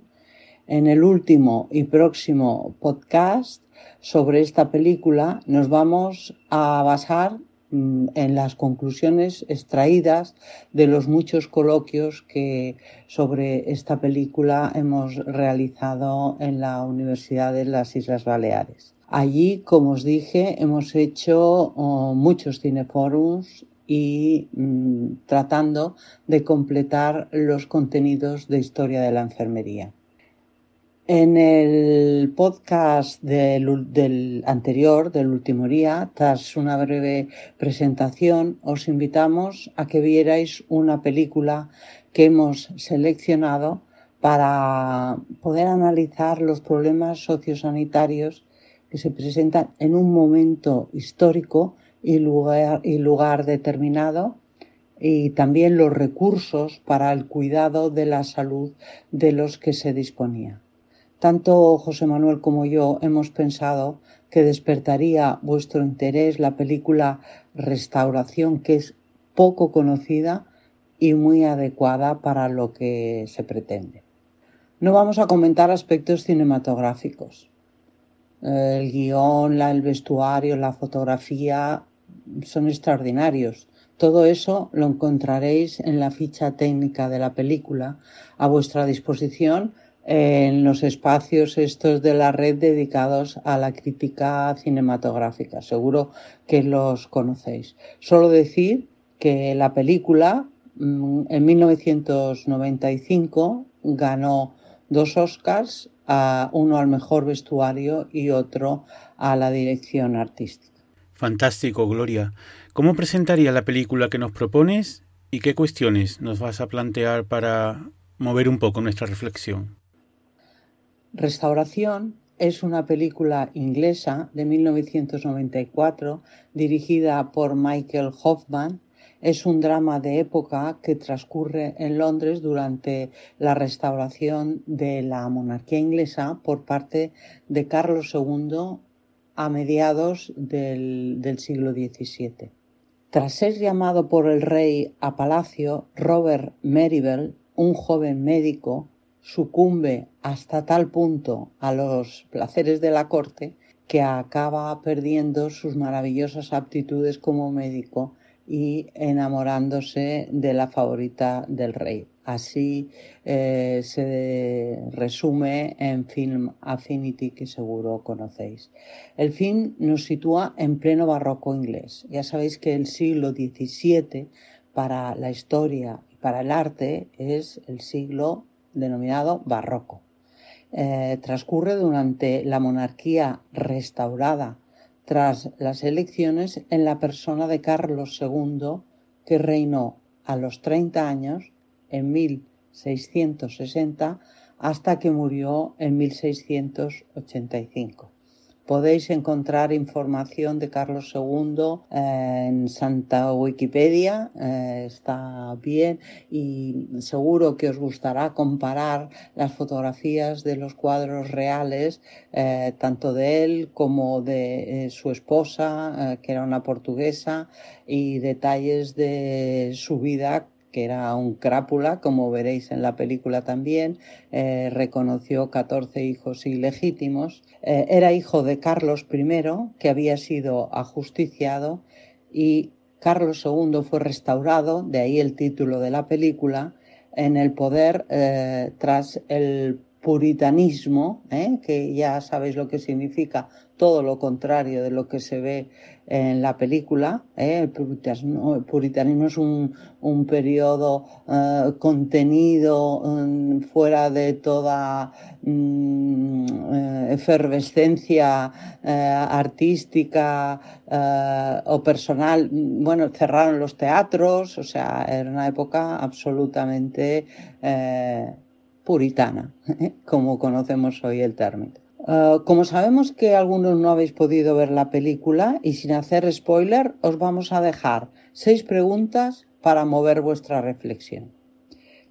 en el último y próximo podcast sobre esta película nos vamos a basar en las conclusiones extraídas de los muchos coloquios que sobre esta película hemos realizado en la Universidad de las Islas Baleares. Allí, como os dije, hemos hecho oh, muchos cineforums y mm, tratando de completar los contenidos de historia de la enfermería. En el podcast del, anterior, del último día, tras una breve presentación, os invitamos a que vierais una película que hemos seleccionado para poder analizar los problemas sociosanitarios que se presentan en un momento histórico y lugar, y lugar determinado y también los recursos para el cuidado de la salud de los que se disponía. Tanto José Manuel como yo hemos pensado que despertaría vuestro interés la película Restauración, que es poco conocida y muy adecuada para lo que se pretende. No vamos a comentar aspectos cinematográficos. El guion, el vestuario, la fotografía son extraordinarios. Todo eso lo encontraréis en la ficha técnica de la película a vuestra disposición en los espacios estos de la red dedicados a la crítica cinematográfica. Seguro que los conocéis. Solo decir que la película mm, en 1995 ganó dos Oscars, uno al mejor vestuario y otro a la dirección artística. Fantástico, Gloria. ¿Cómo presentaría la película que nos propones y qué cuestiones nos vas a plantear para mover un poco nuestra reflexión. Restauración es una película inglesa de 1994 dirigida por Michael Hoffman. Es un drama de época que transcurre en Londres durante la restauración de la monarquía inglesa por parte de Carlos II a mediados del, del siglo XVII. Tras ser llamado por el rey a palacio, Robert Merivale, un joven médico, sucumbe hasta tal punto a los placeres de la corte que acaba perdiendo sus maravillosas aptitudes como médico y enamorándose de la favorita del rey. Así eh, se resume en Film Affinity que seguro conocéis. El film nos sitúa en pleno barroco inglés. Ya sabéis que el siglo XVII para la historia y para el arte es el siglo denominado barroco. Eh, transcurre durante la monarquía restaurada tras las elecciones en la persona de Carlos II, que reinó a los 30 años en 1660 hasta que murió en 1685. Podéis encontrar información de Carlos II eh, en Santa Wikipedia, eh, está bien y seguro que os gustará comparar las fotografías de los cuadros reales, eh, tanto de él como de su esposa, que era una portuguesa, y detalles de su vida que era un crápula, como veréis en la película también, eh, reconoció 14 hijos ilegítimos. Eh, era hijo de Carlos I, que había sido ajusticiado, y Carlos II fue restaurado, de ahí el título de la película, en el poder eh, tras el puritanismo, que ya sabéis lo que significa, todo lo contrario de lo que se ve en la película. ¿eh? El, puritanismo, es un, un periodo eh, contenido mm, fuera de toda mm, eh, efervescencia artística o personal. Bueno, cerraron los teatros, o sea, era una época absolutamente puritana, como conocemos hoy el término. Eh, como sabemos que algunos no habéis podido ver la película y sin hacer spoiler, os vamos a dejar seis preguntas para mover vuestra reflexión.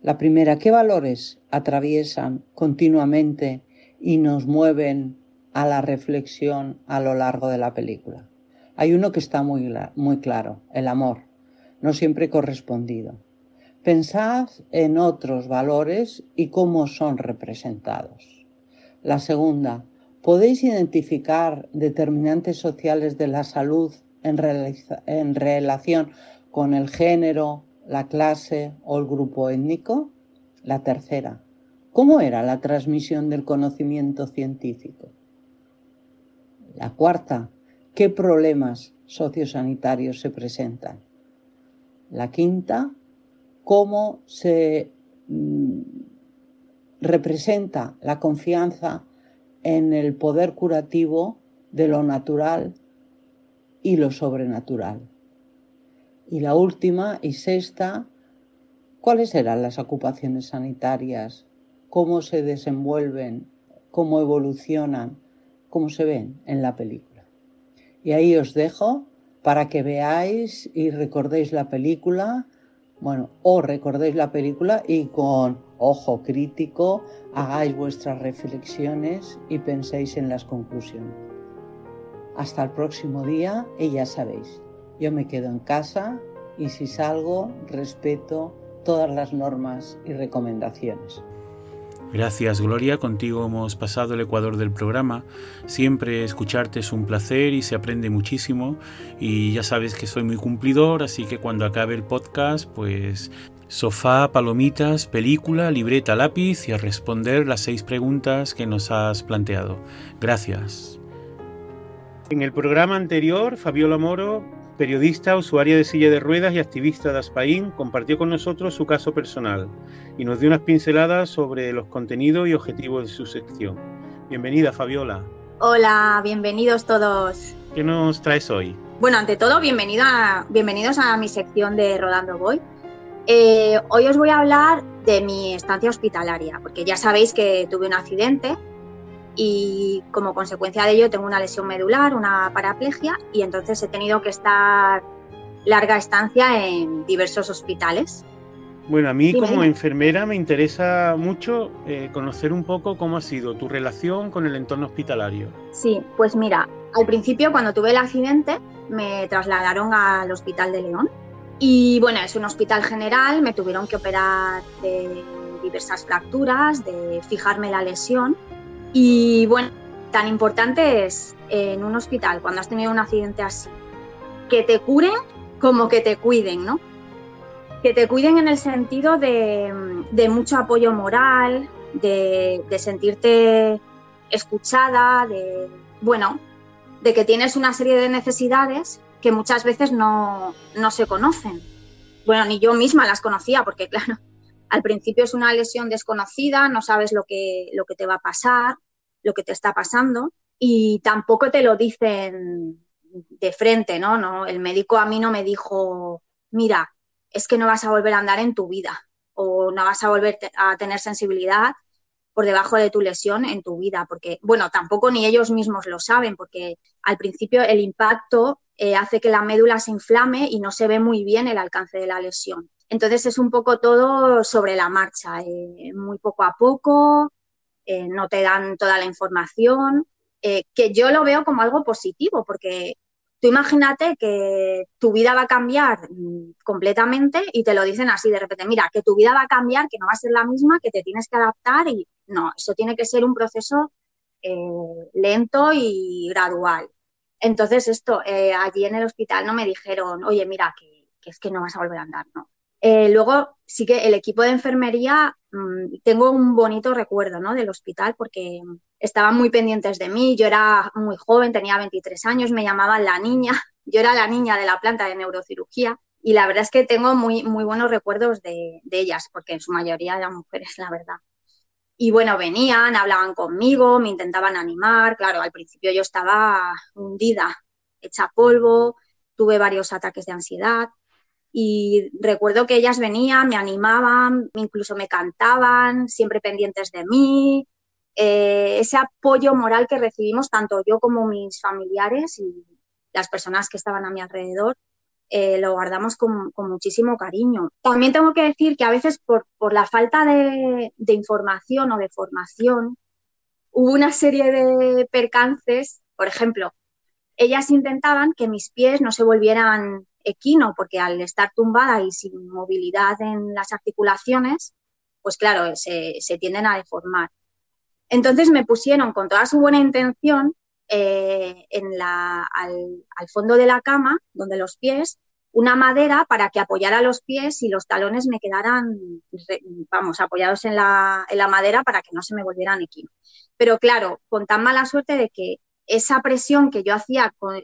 La primera, ¿qué valores atraviesan continuamente y nos mueven a la reflexión a lo largo de la película? Hay uno que está muy claro, el amor, no siempre correspondido. Pensad en otros valores y cómo son representados. La segunda, ¿podéis identificar determinantes sociales de la salud en, relación con el género, la clase o el grupo étnico? La tercera, ¿cómo era la transmisión del conocimiento científico? La cuarta, ¿qué problemas sociosanitarios se presentan? La quinta, ¿cómo se mm, representa la confianza en el poder curativo de lo natural y lo sobrenatural. Y la última y sexta, ¿cuáles eran las ocupaciones sanitarias? ¿Cómo se desenvuelven? ¿Cómo evolucionan? ¿Cómo se ven en la película? Y ahí os dejo para que veáis y recordéis la película, bueno, o recordéis la película y con ojo crítico, hagáis vuestras reflexiones y penséis en las conclusiones. Hasta el próximo día y ya sabéis, yo me quedo en casa y si salgo respeto todas las normas y recomendaciones. Gracias Gloria, contigo hemos pasado el ecuador del programa. Siempre escucharte es un placer y se aprende muchísimo y ya sabes que soy muy cumplidor, así que cuando acabe el podcast pues Sofá, palomitas, película, libreta, lápiz y a responder las seis preguntas que nos has planteado. Gracias. En el programa anterior, Fabiola Moro, periodista, usuaria de silla de ruedas y activista de Aspaín, compartió con nosotros su caso personal y nos dio unas pinceladas sobre los contenidos y objetivos de su sección. Bienvenida, Fabiola. Hola, bienvenidos todos. ¿Qué nos traes hoy? Bueno, ante todo, bienvenidos a mi sección de Rodando Voy. Eh, hoy os voy a hablar de mi estancia hospitalaria, porque ya sabéis que tuve un accidente y como consecuencia de ello tengo una lesión medular, una paraplegia y entonces he tenido que estar larga estancia en diversos hospitales. Bueno, a mí como enfermera me interesa mucho eh, conocer un poco cómo ha sido tu relación con el entorno hospitalario. Sí, pues mira, al principio cuando tuve el accidente me trasladaron al Hospital de León y bueno, es un hospital general, me tuvieron que operar de diversas fracturas, de fijarme la lesión y bueno, tan importante es en un hospital cuando has tenido un accidente así, que te curen como que te cuiden, ¿no? Que te cuiden en el sentido de, mucho apoyo moral, de, sentirte escuchada, de, bueno, de que tienes una serie de necesidades que muchas veces no, no, se conocen. Bueno, ni yo misma las conocía, porque claro, al principio es una lesión desconocida, no sabes lo que, lo que te va a pasar, lo que te está pasando, y tampoco te lo dicen de frente, ¿no? ¿no? El médico a mí no me dijo, mira, es que no vas a volver a andar en tu vida o no vas a volver a tener sensibilidad por debajo de tu lesión en tu vida, porque, bueno, tampoco ni ellos mismos lo saben, porque al principio el impacto eh, hace que la médula se inflame y no se ve muy bien el alcance de la lesión. Entonces es un poco todo sobre la marcha, eh, muy poco a poco, eh, no te dan toda la información, que yo lo veo como algo positivo, porque Tú imagínate que tu vida va a cambiar mm, completamente y te lo dicen así de repente, mira, que tu vida va a cambiar, que no va a ser la misma, que te tienes que adaptar y no, eso tiene que ser un proceso eh, lento y gradual. Entonces esto, eh, allí en el hospital no me dijeron, oye, mira, que, es que no vas a volver a andar, no. Eh, luego sí que el equipo de enfermería, mm, tengo un bonito recuerdo ¿no? del hospital porque estaban muy pendientes de mí, yo era muy joven, tenía 23 años, me llamaban la niña, yo era la niña de la planta de neurocirugía y la verdad es que tengo muy, muy buenos recuerdos de, ellas, porque en su mayoría eran mujeres, la verdad. Y bueno, venían, hablaban conmigo, me intentaban animar, claro, al principio yo estaba hundida, hecha polvo, tuve varios ataques de ansiedad y recuerdo que ellas venían, me animaban, incluso me cantaban, siempre pendientes de mí, eh, ese apoyo moral que recibimos tanto yo como mis familiares y las personas que estaban a mi alrededor, eh, lo guardamos con, muchísimo cariño. También tengo que decir que a veces por, la falta de, información o de formación, hubo una serie de percances, por ejemplo, ellas intentaban que mis pies no se volvieran equino, porque al estar tumbada y sin movilidad en las articulaciones, pues claro, se tienden a deformar. Entonces me pusieron con toda su buena intención eh, en la, al, fondo de la cama, donde los pies, una madera para que apoyara los pies y los talones me quedaran, vamos, apoyados en la, madera para que no se me volvieran equinos. Pero claro, con tan mala suerte de que esa presión que yo hacía con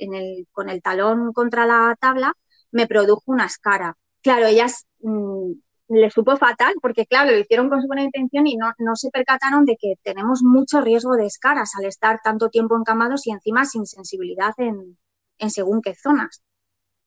el talón contra la tabla me produjo una escara. Claro, ellas mm, le supo fatal porque, claro, lo hicieron con su buena intención y no, se percataron de que tenemos mucho riesgo de escaras al estar tanto tiempo encamados y encima sin sensibilidad en, según qué zonas.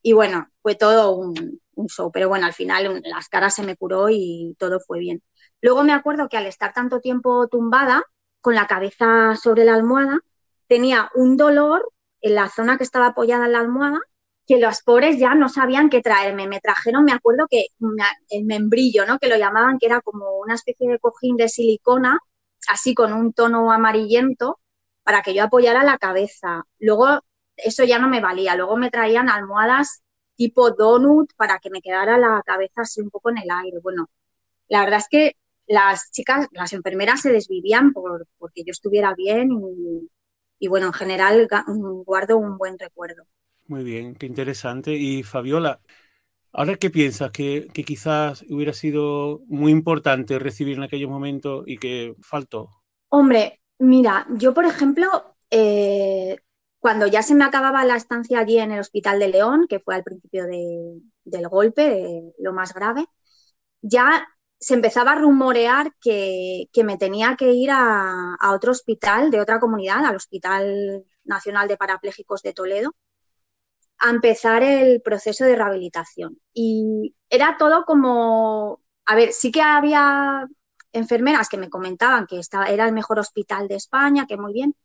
Y bueno, fue todo un, show, pero bueno, al final las caras se me curó y todo fue bien. Luego me acuerdo que al estar tanto tiempo tumbada, con la cabeza sobre la almohada, tenía un dolor en la zona que estaba apoyada en la almohada que los pobres ya no sabían qué traerme. Me trajeron, me acuerdo que el membrillo, ¿no? Que lo llamaban, que era como una especie de cojín de silicona, así con un tono amarillento, para que yo apoyara la cabeza. Luego, eso ya no me valía. Luego me traían almohadas tipo donut para que me quedara la cabeza así un poco en el aire. Bueno, la verdad es que las chicas, las enfermeras se desvivían por, porque yo estuviera bien y, y bueno, en general guardo un buen recuerdo. Muy bien, qué interesante. Y Fabiola, ¿ahora qué piensas? ¿Que, quizás hubiera sido muy importante recibir en aquellos momentos y que faltó? Hombre, mira, yo por ejemplo, eh, cuando ya se me acababa la estancia allí en el Hospital de León, que fue al principio del golpe, lo más grave, ya se empezaba a rumorear que, me tenía que ir a, a, otro hospital de otra comunidad, al Hospital Nacional de Parapléjicos de Toledo, a empezar el proceso de rehabilitación. Y era todo como a ver, sí que había enfermeras que me comentaban que estaba, era el mejor hospital de España, que muy bien,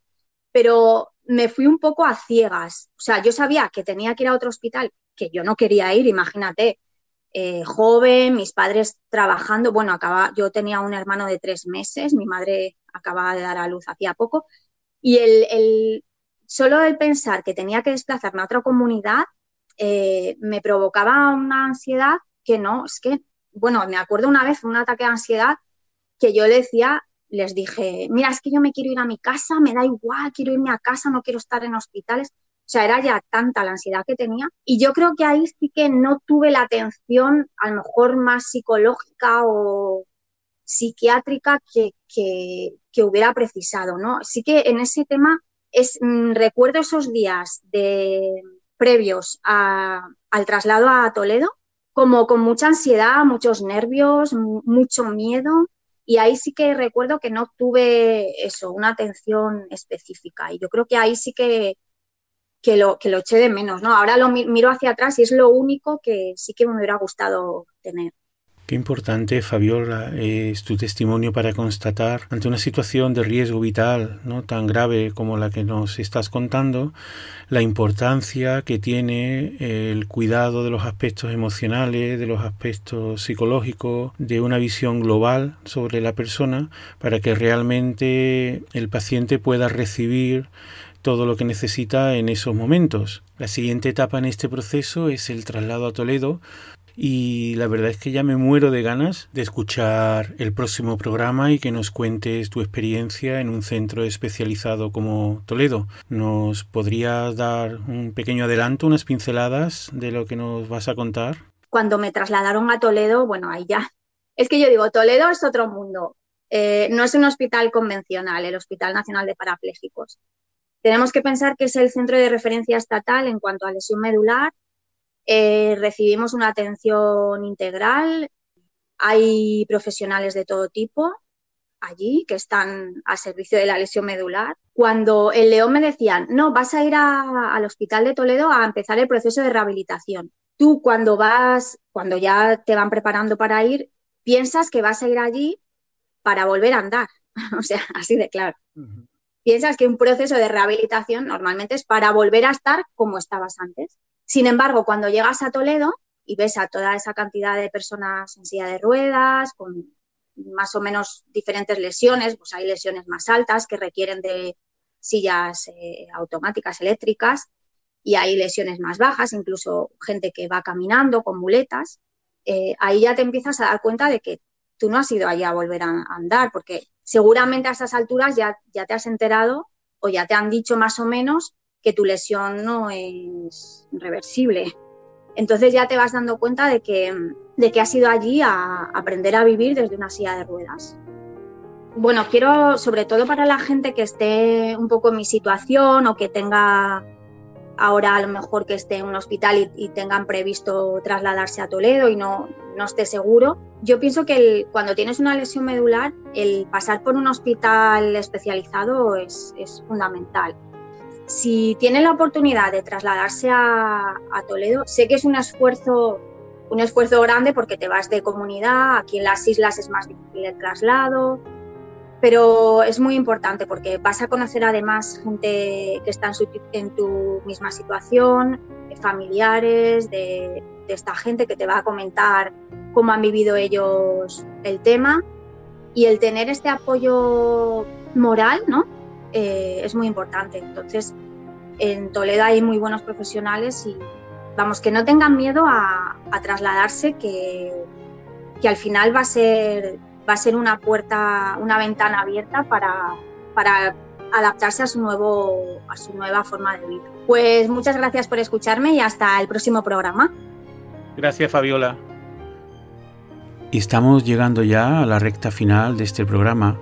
pero me fui un poco a ciegas. O sea, yo sabía que tenía que ir a otro hospital que yo no quería ir, imagínate, eh, joven, mis padres trabajando, bueno, acaba, yo tenía un hermano de tres meses, mi madre acababa de dar a luz hacía poco, y el, solo el pensar que tenía que desplazarme a otra comunidad eh, me provocaba una ansiedad que no, es que, bueno, me acuerdo una vez un ataque de ansiedad que yo le decía, les dije, mira, es que yo me quiero ir a mi casa, me da igual, quiero irme a casa, no quiero estar en hospitales. O sea, era ya tanta la ansiedad que tenía. Y yo creo que ahí sí que no tuve la atención, a lo mejor más psicológica o psiquiátrica que, que, hubiera precisado, ¿no? Sí que en ese tema es, mm, recuerdo esos días de, previos al traslado a Toledo, como con mucha ansiedad, muchos nervios, mucho miedo. Y ahí sí que recuerdo que no tuve eso, una atención específica. Y yo creo que ahí sí que, que, lo, que lo eché de menos, ¿no? Ahora lo miro hacia atrás y es lo único que sí que me hubiera gustado tener. Qué importante, Fabiola, es tu testimonio para constatar ante una situación de riesgo vital no tan grave como la que nos estás contando, la importancia que tiene el cuidado de los aspectos emocionales, de los aspectos psicológicos, de una visión global sobre la persona para que realmente el paciente pueda recibir todo lo que necesita en esos momentos. La siguiente etapa en este proceso es el traslado a Toledo, y la verdad es que ya me muero de ganas de escuchar el próximo programa y que nos cuentes tu experiencia en un centro especializado como Toledo. ¿Nos podrías dar un pequeño adelanto, unas pinceladas de lo que nos vas a contar? Cuando me trasladaron a Toledo, bueno, ahí ya. Es que yo digo, Toledo es otro mundo. Eh, no es un hospital convencional, el Hospital Nacional de Parapléjicos. Tenemos que pensar que es el centro de referencia estatal en cuanto a lesión medular eh, recibimos una atención integral, hay profesionales de todo tipo allí que están a servicio de la lesión medular. Cuando el León me decían, no, vas a ir al Hospital de Toledo a empezar el proceso de rehabilitación. Tú cuando vas, cuando ya te van preparando para ir, piensas que vas a ir allí para volver a andar. o sea, así de claro. Piensas que un proceso de rehabilitación normalmente es para volver a estar como estabas antes. Sin embargo, cuando llegas a Toledo y ves a toda esa cantidad de personas en silla de ruedas, con más o menos diferentes lesiones, pues hay lesiones más altas que requieren de sillas eh, automáticas eléctricas y hay lesiones más bajas, incluso gente que va caminando con muletas, eh, ahí ya te empiezas a dar cuenta de que tú no has ido allá a volver a andar, porque seguramente a esas alturas ya, ya te has enterado o ya te han dicho más o menos que tu lesión no es reversible. Entonces ya te vas dando cuenta de que, de que has ido allí a aprender a vivir desde una silla de ruedas. Bueno, quiero, sobre todo para la gente que esté un poco en mi situación o que tenga ahora a lo mejor que esté en un hospital y, tengan previsto trasladarse a Toledo y no, no esté seguro, yo pienso que cuando tienes una lesión medular, el pasar por un hospital especializado es, es fundamental si tienen la oportunidad de trasladarse a, Toledo, sé que es un esfuerzo, un esfuerzo grande porque te vas de comunidad, aquí en las islas es más difícil el traslado, pero es muy importante porque vas a conocer además gente que está en, tu misma situación, familiares, de, esta gente que te va a comentar cómo han vivido ellos el tema y el tener este apoyo moral, ¿no? Eh, es muy importante. Entonces, en Toledo hay muy buenos profesionales y vamos, que no tengan miedo a, trasladarse, que, que, al final va a ser, va a ser una puerta, una ventana abierta para, para adaptarse a su, nuevo, a su nueva forma de vida. Pues muchas gracias por escucharme y hasta el próximo programa. Gracias, Fabiola. Y estamos llegando ya a la recta final de este programa.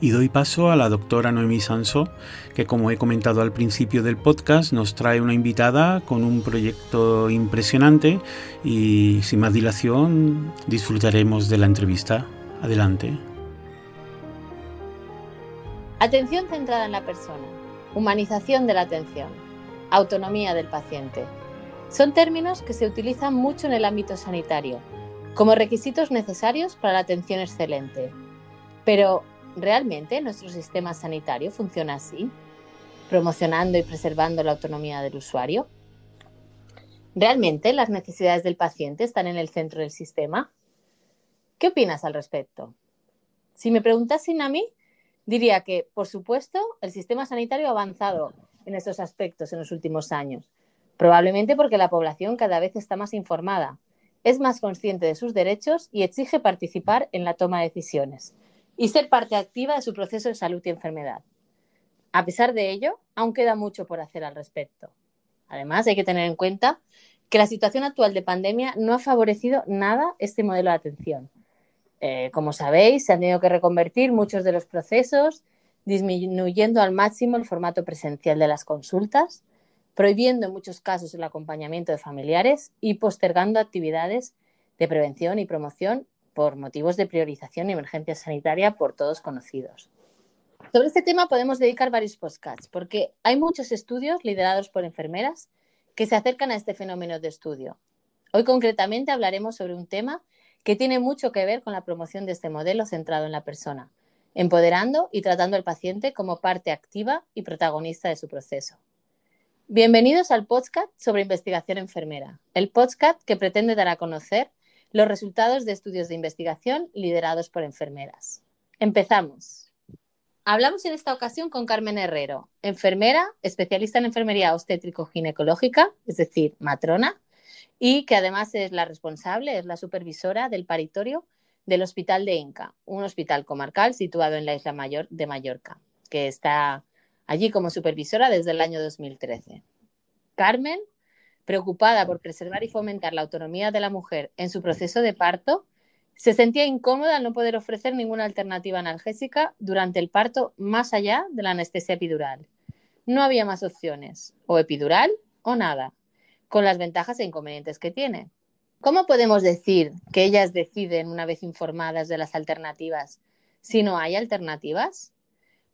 Y doy paso a la doctora Noemí Sansó, que como he comentado al principio del podcast, nos trae una invitada con un proyecto impresionante y sin más dilación disfrutaremos de la entrevista. Adelante. Atención centrada en la persona, humanización de la atención, autonomía del paciente. Son términos que se utilizan mucho en el ámbito sanitario como requisitos necesarios para la atención excelente. Pero, ¿realmente nuestro sistema sanitario funciona así? ¿Promocionando y preservando la autonomía del usuario? ¿Realmente las necesidades del paciente están en el centro del sistema? ¿Qué opinas al respecto? Si me preguntasen a mí, diría que, por supuesto, el sistema sanitario ha avanzado en estos aspectos en los últimos años, probablemente porque la población cada vez está más informada, es más consciente de sus derechos y exige participar en la toma de decisiones y ser parte activa de su proceso de salud y enfermedad. A pesar de ello, aún queda mucho por hacer al respecto. Además, hay que tener en cuenta que la situación actual de pandemia no ha favorecido nada este modelo de atención. Eh, como sabéis, se han tenido que reconvertir muchos de los procesos, disminuyendo al máximo el formato presencial de las consultas, prohibiendo en muchos casos el acompañamiento de familiares y postergando actividades de prevención y promoción por motivos de priorización y emergencia sanitaria por todos conocidos. Sobre este tema podemos dedicar varios podcasts, porque hay muchos estudios liderados por enfermeras que se acercan a este fenómeno de estudio. Hoy concretamente hablaremos sobre un tema que tiene mucho que ver con la promoción de este modelo centrado en la persona, empoderando y tratando al paciente como parte activa y protagonista de su proceso. Bienvenidos al podcast sobre investigación enfermera, el podcast que pretende dar a conocer los resultados de estudios de investigación liderados por enfermeras. Empezamos. Hablamos en esta ocasión con Carmen Herrero, enfermera, especialista en enfermería obstétrico-ginecológica, es decir, matrona, y que además es la responsable, es la supervisora del paritorio del Hospital de Inca, un hospital comarcal situado en la isla mayor de Mallorca, que está allí como supervisora desde el año 2013. Carmen, preocupada por preservar y fomentar la autonomía de la mujer en su proceso de parto, se sentía incómoda al no poder ofrecer ninguna alternativa analgésica durante el parto más allá de la anestesia epidural. No había más opciones, o epidural o nada, con las ventajas e inconvenientes que tiene. ¿Cómo podemos decir que ellas deciden una vez informadas de las alternativas si no hay alternativas?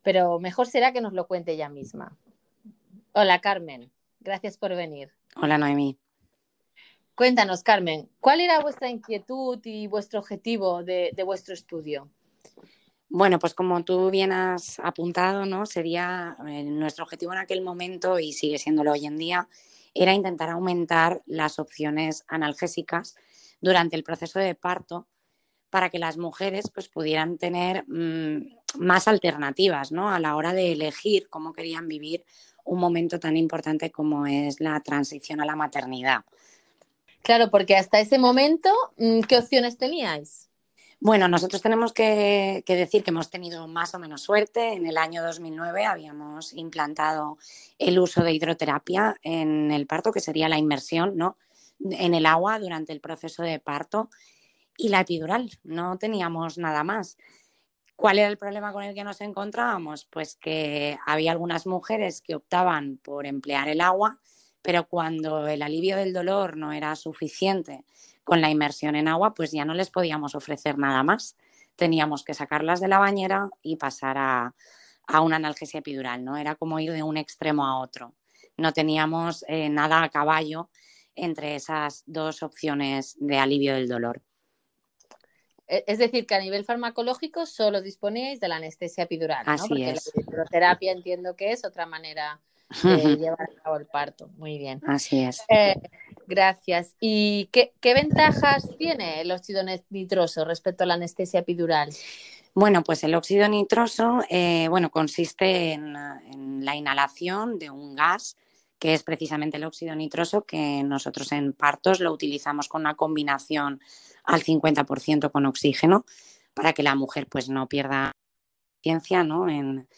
Pero mejor será que nos lo cuente ella misma. Hola Carmen, gracias por venir. Hola Noemí. Cuéntanos, Carmen, ¿cuál era vuestra inquietud y vuestro objetivo de, vuestro estudio? Bueno, pues como tú bien has apuntado, ¿no? Sería eh, nuestro objetivo en aquel momento y sigue siéndolo hoy en día, era intentar aumentar las opciones analgésicas durante el proceso de parto para que las mujeres pues, pudieran tener mm, más alternativas ¿no? a la hora de elegir cómo querían vivir un momento tan importante como es la transición a la maternidad. Claro, porque hasta ese momento, mm, ¿qué opciones teníais? Bueno, nosotros tenemos que, decir que hemos tenido más o menos suerte. En el año 2009 habíamos implantado el uso de hidroterapia en el parto, que sería la inmersión ¿no? en el agua durante el proceso de parto, y la epidural. No teníamos nada más. ¿Cuál era el problema con el que nos encontrábamos? Pues que había algunas mujeres que optaban por emplear el agua pero cuando el alivio del dolor no era suficiente con la inmersión en agua, pues ya no les podíamos ofrecer nada más. Teníamos que sacarlas de la bañera y pasar a, una analgesia epidural, ¿no? Era como ir de un extremo a otro. No teníamos eh, nada a caballo entre esas dos opciones de alivio del dolor. E, es decir, que a nivel farmacológico solo disponéis de la anestesia epidural, ¿no? Porque es. la hidroterapia entiendo que es otra manera de llevar a cabo el parto. Muy bien. Así es. Eh, gracias. ¿Y qué, ventajas tiene el óxido nitroso respecto a la anestesia epidural? Bueno, pues el óxido nitroso eh, bueno, consiste en, la inhalación de un gas que es precisamente el óxido nitroso que nosotros en partos lo utilizamos con una combinación al 50% con oxígeno para que la mujer pues no pierda ciencia ¿no? En,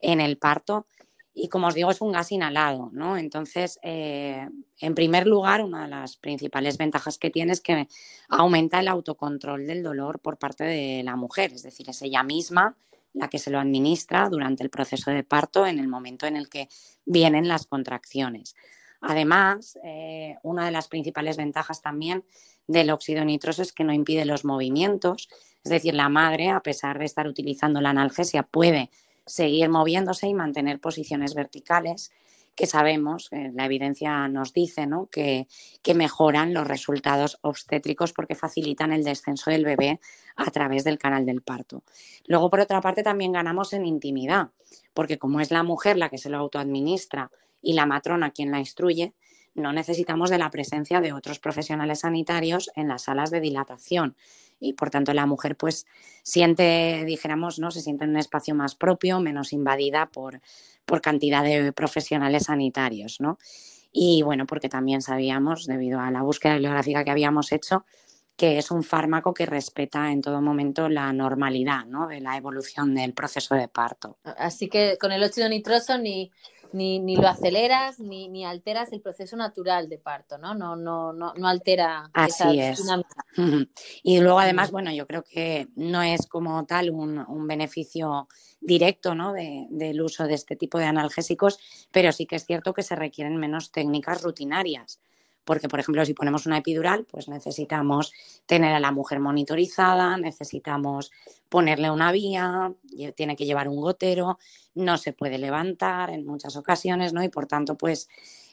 en el parto y como os digo, es un gas inhalado, ¿no? Entonces, eh, en primer lugar, una de las principales ventajas que tiene es que aumenta el autocontrol del dolor por parte de la mujer, es decir, es ella misma la que se lo administra durante el proceso de parto en el momento en el que vienen las contracciones. Además, eh, una de las principales ventajas también del óxido nitroso es que no impide los movimientos, es decir, la madre, a pesar de estar utilizando la analgesia, puede seguir moviéndose y mantener posiciones verticales que sabemos, eh, la evidencia nos dice ¿no? que, que, mejoran los resultados obstétricos porque facilitan el descenso del bebé a través del canal del parto. Luego, por otra parte, también ganamos en intimidad, porque como es la mujer la que se lo autoadministra y la matrona quien la instruye, no necesitamos de la presencia de otros profesionales sanitarios en las salas de dilatación y por tanto la mujer pues siente, dijéramos, ¿no? Se siente en un espacio más propio, menos invadida por, por cantidad de profesionales sanitarios, ¿no? Y bueno, porque también sabíamos, debido a la búsqueda bibliográfica que habíamos hecho, que es un fármaco que respeta en todo momento la normalidad ¿no? de la evolución del proceso de parto. Así que con el óxido nitroso ni, ni, ni lo aceleras ni, ni, alteras el proceso natural de parto, ¿no? No, no, no, no altera Así es. Y luego además, bueno, yo creo que no es como tal un, un beneficio directo ¿no? de, del uso de este tipo de analgésicos, pero sí que es cierto que se requieren menos técnicas rutinarias porque, por ejemplo, si ponemos una epidural, pues necesitamos tener a la mujer monitorizada, necesitamos ponerle una vía, tiene que llevar un gotero, no se puede levantar en muchas ocasiones, ¿no? Y por tanto, pues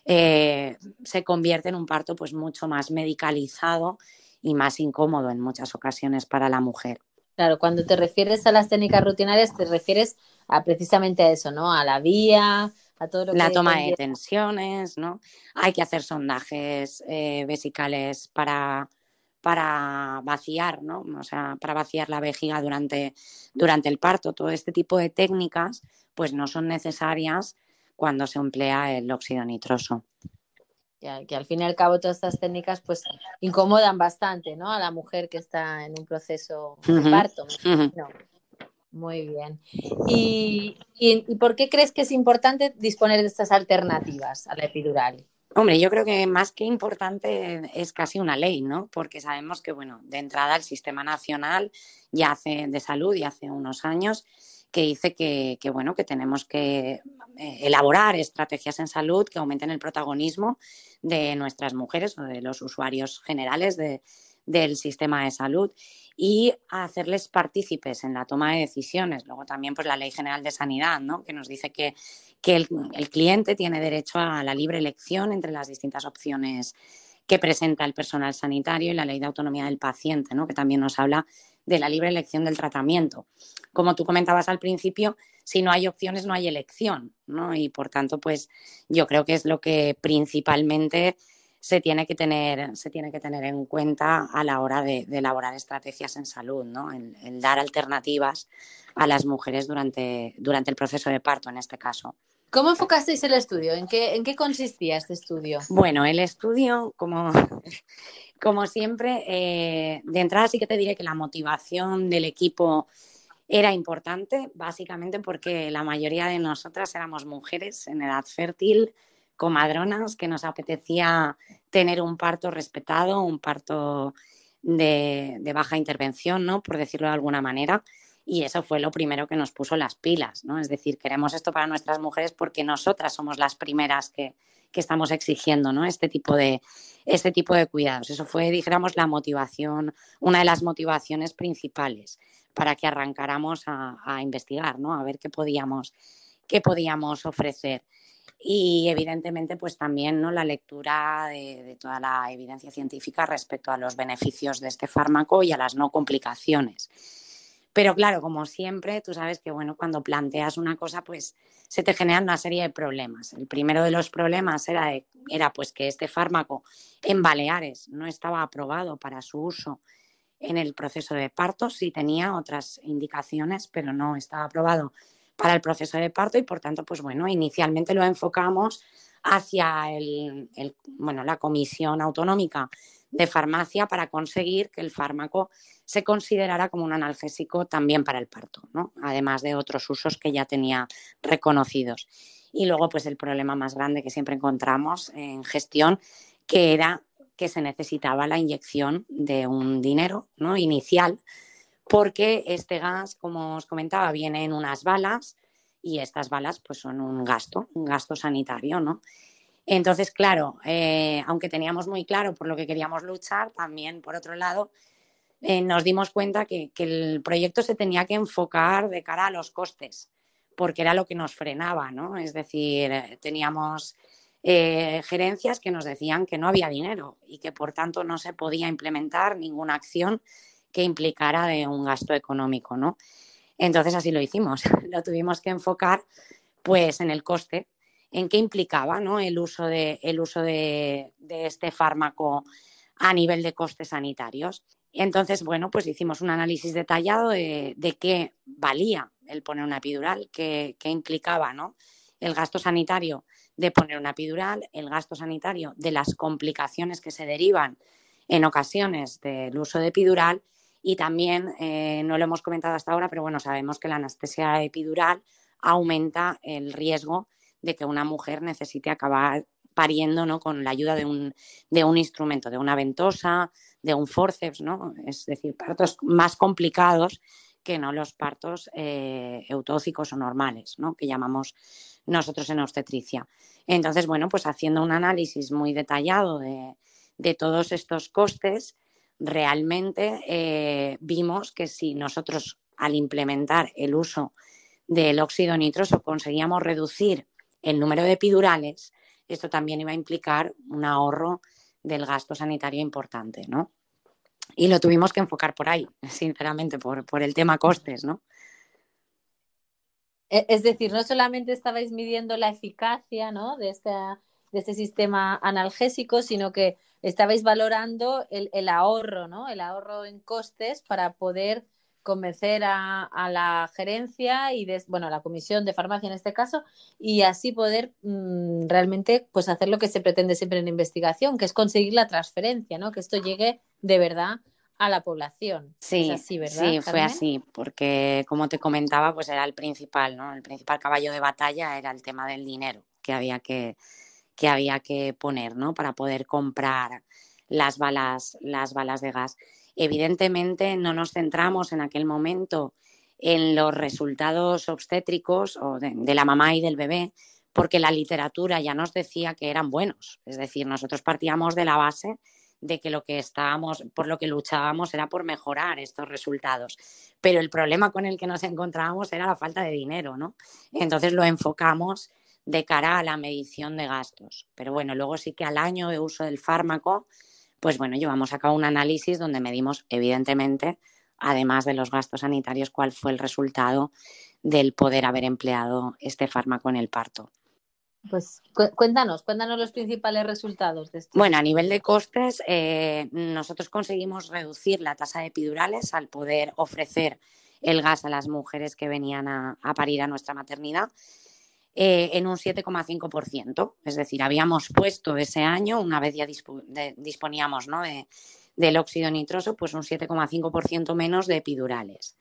eh, se convierte en un parto pues mucho más medicalizado y más incómodo en muchas ocasiones para la mujer. Claro, cuando te refieres a las técnicas rutinarias, te refieres a precisamente a eso, ¿no? A la vía, la toma de tensiones, ¿no? Hay que hacer sondajes eh, vesicales para, para vaciar, ¿no? O sea, para vaciar la vejiga durante, durante el parto. Todo este tipo de técnicas, pues no son necesarias cuando se emplea el óxido nitroso. que al fin y al cabo todas estas técnicas pues incomodan bastante, ¿no? A la mujer que está en un proceso de parto. Muy bien. ¿Y, por qué crees que es importante disponer de estas alternativas a la epidural? Hombre, yo creo que más que importante es casi una ley, ¿no? Porque sabemos que, bueno, de entrada el Sistema Nacional ya hace de salud y hace unos años que dice que, que, bueno, que tenemos que eh, elaborar estrategias en salud que aumenten el protagonismo de nuestras mujeres o de los usuarios generales de, del sistema de salud y hacerles partícipes en la toma de decisiones. Luego también pues la Ley General de Sanidad, ¿no? que nos dice que, que el, el, cliente tiene derecho a la libre elección entre las distintas opciones que presenta el personal sanitario y la Ley de Autonomía del Paciente, ¿no? que también nos habla de la libre elección del tratamiento. Como tú comentabas al principio, si no hay opciones no hay elección, ¿no? Y por tanto, pues yo creo que es lo que principalmente se tiene que tener, se tiene que tener en cuenta a la hora de, elaborar estrategias en salud, ¿no? El, dar alternativas a las mujeres durante, durante el proceso de parto, en este caso. ¿Cómo enfocasteis el estudio? ¿En qué, en qué consistía este estudio? Bueno, el estudio, como, como siempre, eh, de entrada sí que te diré que la motivación del equipo era importante, básicamente porque la mayoría de nosotras éramos mujeres en edad fértil, comadronas que nos apetecía tener un parto respetado, un parto de, baja intervención, ¿no? Por decirlo de alguna manera. Y eso fue lo primero que nos puso las pilas, ¿no? Es decir, queremos esto para nuestras mujeres porque nosotras somos las primeras que, estamos exigiendo, ¿no? Este tipo de, este tipo de cuidados. Eso fue, dijéramos, la motivación, una de las motivaciones principales para que arrancáramos a, a investigar, ¿no? A ver qué podíamos, qué podíamos ofrecer y evidentemente pues también ¿no? la lectura de, toda la evidencia científica respecto a los beneficios de este fármaco y a las no complicaciones. Pero claro, como siempre, tú sabes que bueno, cuando planteas una cosa, pues se te generan una serie de problemas. El primero de los problemas era, era pues que este fármaco en Baleares no estaba aprobado para su uso en el proceso de parto, sí tenía otras indicaciones, pero no estaba aprobado para el proceso de parto y por tanto, pues bueno, inicialmente lo enfocamos hacia el, bueno, la Comisión Autonómica de Farmacia para conseguir que el fármaco se considerara como un analgésico también para el parto, ¿no? además de otros usos que ya tenía reconocidos. Y luego, pues el problema más grande que siempre encontramos en gestión, que era que se necesitaba la inyección de un dinero ¿no? inicial porque este gas, como os comentaba, viene en unas balas y estas balas pues son un gasto, un gasto sanitario, ¿no? Entonces, claro, eh, aunque teníamos muy claro por lo que queríamos luchar, también por otro lado eh, nos dimos cuenta que, el proyecto se tenía que enfocar de cara a los costes, porque era lo que nos frenaba, ¿no? Es decir, teníamos eh, gerencias que nos decían que no había dinero y que por tanto no se podía implementar ninguna acción que implicara de un gasto económico, ¿no? Entonces así lo hicimos, lo tuvimos que enfocar pues en el coste, en qué implicaba ¿no? el uso, de, el uso de, este fármaco a nivel de costes sanitarios. Entonces, bueno, pues hicimos un análisis detallado de, qué valía el poner una epidural, qué, qué implicaba ¿no? el gasto sanitario de poner una epidural, el gasto sanitario de las complicaciones que se derivan en ocasiones del uso de epidural y también, eh, no lo hemos comentado hasta ahora, pero bueno, sabemos que la anestesia epidural aumenta el riesgo de que una mujer necesite acabar pariendo ¿no? con la ayuda de un, de un instrumento, de una ventosa, de un forceps, ¿no? es decir, partos más complicados que no los partos eh, o normales, ¿no? que llamamos nosotros en obstetricia. Entonces, bueno, pues haciendo un análisis muy detallado de, de todos estos costes, realmente eh, vimos que si nosotros al implementar el uso del óxido nitroso conseguíamos reducir el número de epidurales, esto también iba a implicar un ahorro del gasto sanitario importante, ¿no? Y lo tuvimos que enfocar por ahí, sinceramente, por, por el tema costes, ¿no? E, es decir, no solamente estabais midiendo la eficacia ¿no? de, esta, de este sistema analgésico, sino que estabais valorando el, el, ahorro, ¿no? El ahorro en costes para poder convencer a, a la gerencia y bueno, a la comisión de farmacia en este caso, y así poder mmm, realmente pues hacer lo que se pretende siempre en investigación, que es conseguir la transferencia, ¿no? Que esto llegue de verdad a la población. Sí, así, ¿verdad, sí, fue así, porque como te comentaba, pues era el principal, ¿no? El principal caballo de batalla era el tema del dinero que había que, que había que poner, ¿no? Para poder comprar las balas, las balas de gas. Evidentemente no nos centramos en aquel momento en los resultados obstétricos o de, de la mamá y del bebé, porque la literatura ya nos decía que eran buenos. Es decir, nosotros partíamos de la base de que lo que estábamos, por lo que luchábamos era por mejorar estos resultados. Pero el problema con el que nos encontrábamos era la falta de dinero, ¿no? Entonces lo enfocamos de cara a la medición de gastos. Pero bueno, luego sí que al año de uso del fármaco, pues bueno, llevamos a cabo un análisis donde medimos, evidentemente, además de los gastos sanitarios, cuál fue el resultado del poder haber empleado este fármaco en el parto. Pues cuéntanos, cuéntanos los principales resultados de esto. Bueno, a nivel de costes, eh, nosotros conseguimos reducir la tasa de epidurales al poder ofrecer el gas a las mujeres que venían a, parir a nuestra maternidad eh, en un 7,5%. Es decir, habíamos puesto ese año, una vez ya disponíamos ¿no? de, del óxido nitroso, pues un 7,5% menos de epidurales.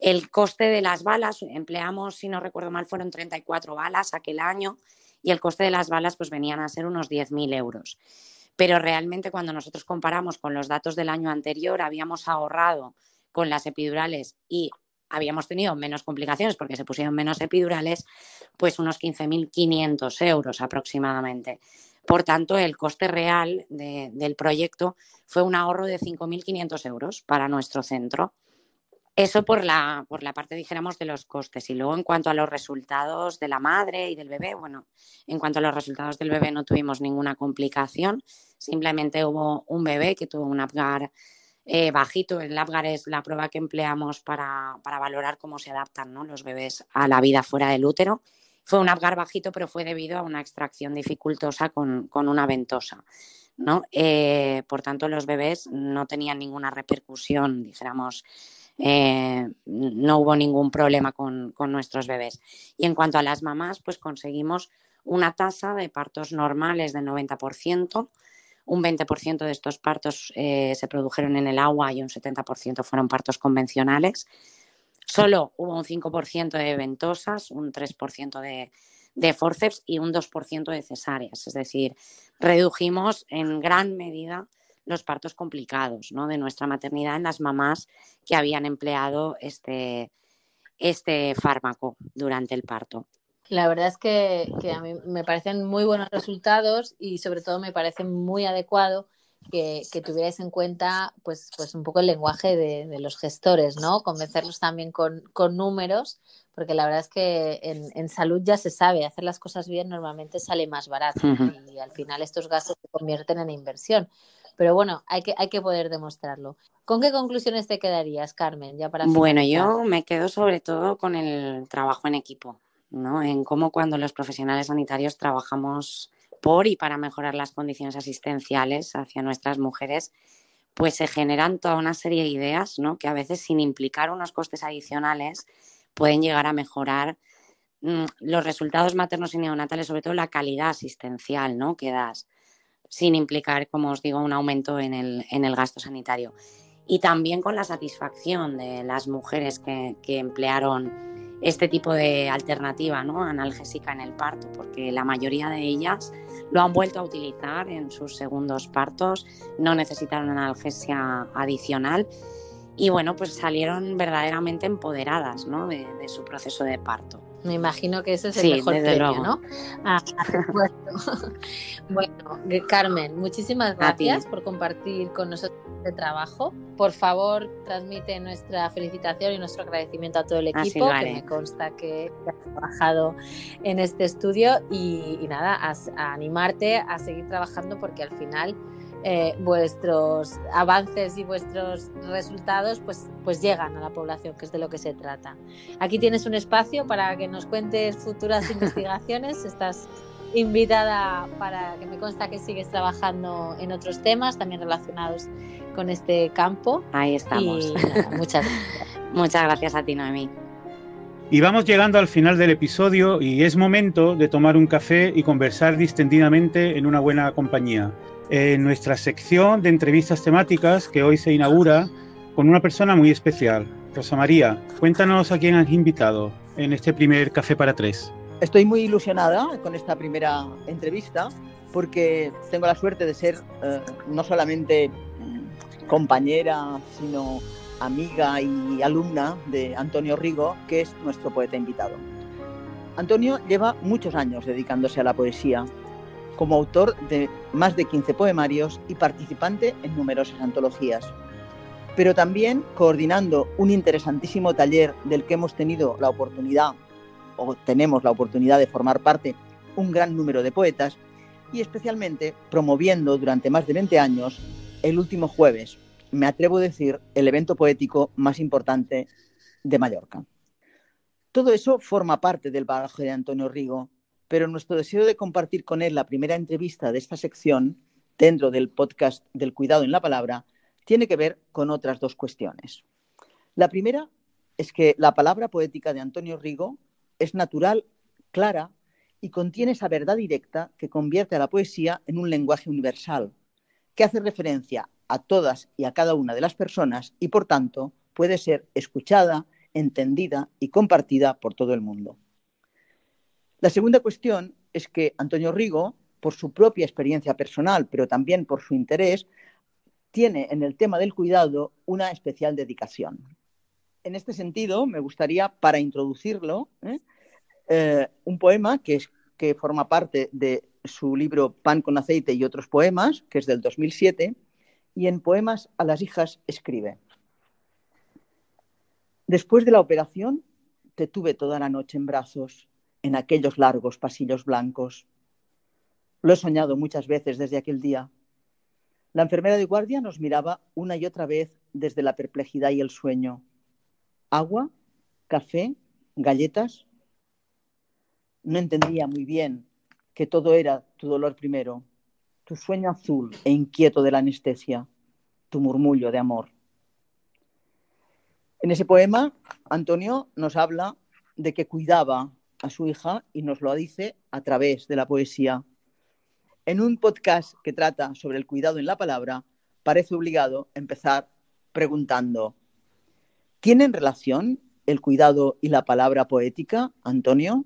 El coste de las balas, empleamos, si no recuerdo mal, fueron 34 balas aquel año y el coste de las balas pues venían a ser unos 10.000 euros. Pero realmente cuando nosotros comparamos con los datos del año anterior, habíamos ahorrado con las epidurales y habíamos tenido menos complicaciones porque se pusieron menos epidurales, pues unos 15.500 euros aproximadamente. Por tanto, el coste real de, del proyecto fue un ahorro de 5.500 euros para nuestro centro. Eso por la, por la parte, dijéramos, de los costes. Y luego, en cuanto a los resultados de la madre y del bebé, bueno, en cuanto a los resultados del bebé no tuvimos ninguna complicación. Simplemente hubo un bebé que tuvo un Apgar eh, bajito. El Apgar es la prueba que empleamos para, para valorar cómo se adaptan ¿no? los bebés a la vida fuera del útero. Fue un Apgar bajito, pero fue debido a una extracción dificultosa con, con una ventosa. ¿no? Eh, por tanto, los bebés no tenían ninguna repercusión, dijéramos, eh, no hubo ningún problema con, con, nuestros bebés. Y en cuanto a las mamás, pues conseguimos una tasa de partos normales del 90%. Un 20% de estos partos eh, se produjeron en el agua y un 70% fueron partos convencionales. Solo hubo un 5% de ventosas, un 3% de, de forceps y un 2% de cesáreas. Es decir, redujimos en gran medida los partos complicados ¿no? de nuestra maternidad en las mamás que habían empleado este, este fármaco durante el parto. La verdad es que, que, a mí me parecen muy buenos resultados y sobre todo me parece muy adecuado que, tuvierais en cuenta pues, pues un poco el lenguaje de, los gestores, ¿no? Convencerlos también con, números, porque la verdad es que en, salud ya se sabe, hacer las cosas bien normalmente sale más barato y al final estos gastos se convierten en inversión. Pero bueno, hay que, hay que poder demostrarlo. ¿Con qué conclusiones te quedarías, Carmen? Ya para bueno, yo me quedo sobre todo con el trabajo en equipo, ¿no? En cómo cuando los profesionales sanitarios trabajamos por y para mejorar las condiciones asistenciales hacia nuestras mujeres, pues se generan toda una serie de ideas, ¿no? Que a veces sin implicar unos costes adicionales pueden llegar a mejorar mm, los resultados maternos y neonatales, sobre todo la calidad asistencial, ¿no? Que das, sin implicar, como os digo, un aumento en el, en el gasto sanitario. Y también con la satisfacción de las mujeres que, que emplearon este tipo de alternativa ¿no? analgésica en el parto, porque la mayoría de ellas lo han vuelto a utilizar en sus segundos partos, no necesitaron analgesia adicional y bueno, pues salieron verdaderamente empoderadas ¿no? de, su proceso de parto. Me imagino que ese es el mejor premio, ¿no? Ah, bueno, Carmen, muchísimas gracias por compartir con nosotros este trabajo. Por favor, transmite nuestra felicitación y nuestro agradecimiento a todo el equipo, que me consta que has trabajado en este estudio y, nada, a animarte a seguir trabajando porque al final eh, vuestros avances y vuestros resultados pues, pues llegan a la población, que es de lo que se trata. Aquí tienes un espacio para que nos cuentes futuras investigaciones. Estás invitada para que me consta que sigues trabajando en otros temas también relacionados con este campo. Ahí estamos. muchas gracias. muchas gracias a ti, Noemí. Y vamos llegando al final del episodio y es momento de tomar un café y conversar distendidamente en una buena compañía en nuestra sección de entrevistas temáticas que hoy se inaugura con una persona muy especial. Rosa María, cuéntanos a quién has invitado en este primer Café para Tres. Estoy muy ilusionada con esta primera entrevista porque tengo la suerte de ser eh, no solamente compañera, sino amiga y alumna de Antonio Rigo, que es nuestro poeta invitado. Antonio lleva muchos años dedicándose a la poesía como autor de más de 15 poemarios y participante en numerosas antologías, pero también coordinando un interesantísimo taller del que hemos tenido la oportunidad, o tenemos la oportunidad de formar parte, un gran número de poetas, y especialmente promoviendo durante más de 20 años el último jueves, me atrevo a decir, el evento poético más importante de Mallorca. Todo eso forma parte del bagaje de Antonio Rigo pero nuestro deseo de compartir con él la primera entrevista de esta sección dentro del podcast del cuidado en la palabra tiene que ver con otras dos cuestiones. La primera es que la palabra poética de Antonio Rigo es natural, clara y contiene esa verdad directa que convierte a la poesía en un lenguaje universal, que hace referencia a todas y a cada una de las personas y, por tanto, puede ser escuchada, entendida y compartida por todo el mundo. La segunda cuestión es que Antonio Rigo, por su propia experiencia personal, pero también por su interés, tiene en el tema del cuidado una especial dedicación. En este sentido, me gustaría, para introducirlo, ¿eh? Eh, un poema que, es, que forma parte de su libro Pan con aceite y otros poemas, que es del 2007, y en Poemas a las hijas escribe. Después de la operación, te tuve toda la noche en brazos en aquellos largos pasillos blancos. Lo he soñado muchas veces desde aquel día. La enfermera de guardia nos miraba una y otra vez desde la perplejidad y el sueño. Agua, café, galletas. No entendía muy bien que todo era tu dolor primero, tu sueño azul e inquieto de la anestesia, tu murmullo de amor. En ese poema, Antonio nos habla de que cuidaba a su hija y nos lo dice a través de la poesía. En un podcast que trata sobre el cuidado en la palabra, parece obligado empezar preguntando, ¿tienen relación el cuidado y la palabra poética, Antonio?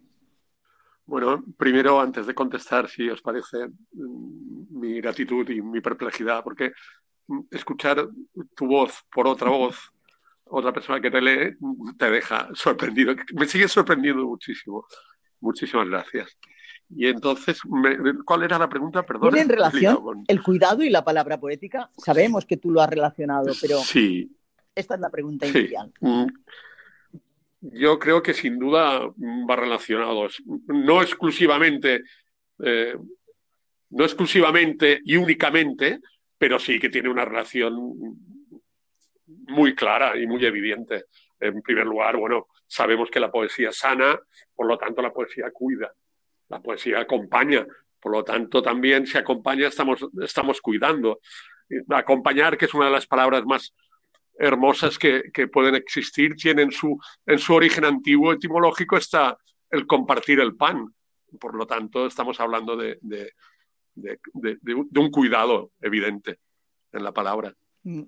Bueno, primero, antes de contestar, si os parece, mm, mi gratitud y mi perplejidad, porque mm, escuchar tu voz por otra voz otra persona que te lee te deja sorprendido. Me sigue sorprendiendo muchísimo. Muchísimas gracias. Y entonces, ¿cuál era la pregunta? Perdón. ¿Tiene en relación el cuidado y la palabra poética? Sabemos que tú lo has relacionado, pero sí. esta es la pregunta inicial. Mm. Yo creo que sin duda va relacionado, no exclusivamente, eh, no exclusivamente y únicamente, pero sí que tiene una relación muy clara y muy evidente. En primer lugar, bueno, sabemos que la poesía sana, por lo tanto la poesía cuida, la poesía acompaña, por lo tanto también si acompaña estamos, estamos cuidando. Acompañar, que es una de las palabras más hermosas que, pueden existir, tiene en su, en su origen antiguo etimológico está el compartir el pan. Por lo tanto, estamos hablando de, de, de un cuidado evidente en la palabra, mm.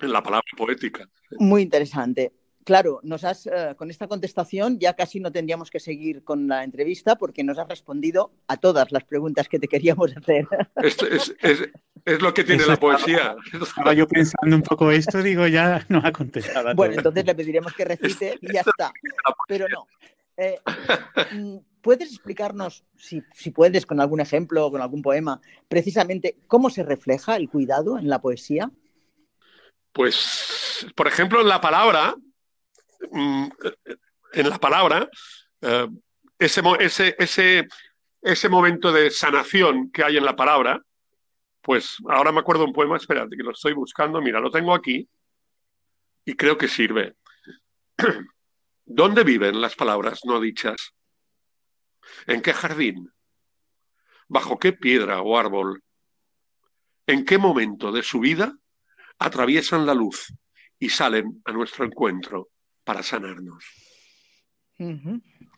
La palabra poética. Muy interesante. Claro, nos has, eh, con esta contestación ya casi no tendríamos que seguir con la entrevista porque nos has respondido a todas las preguntas que te queríamos hacer. Es, lo que tiene la poesía. Estaba yo pensando un poco esto, digo, ya nos ha contestado. Bueno, entonces le pediremos que recite y ya está. Pero no. Eh, mm, ¿Puedes explicarnos, si, si puedes, con algún ejemplo o con algún poema, precisamente cómo se refleja el cuidado en la poesía? Pues, por ejemplo, en la palabra, Mm, en la palabra, eh, ese, ese, ese, ese momento de sanación que hay en la palabra, pues ahora me acuerdo un poema, espérate, que lo estoy buscando, mira, lo tengo aquí y creo que sirve. ¿Dónde viven las palabras no dichas? ¿En qué jardín? ¿Bajo qué piedra o árbol? ¿En qué momento de su vida atraviesan la luz y salen a nuestro encuentro? para sanarnos.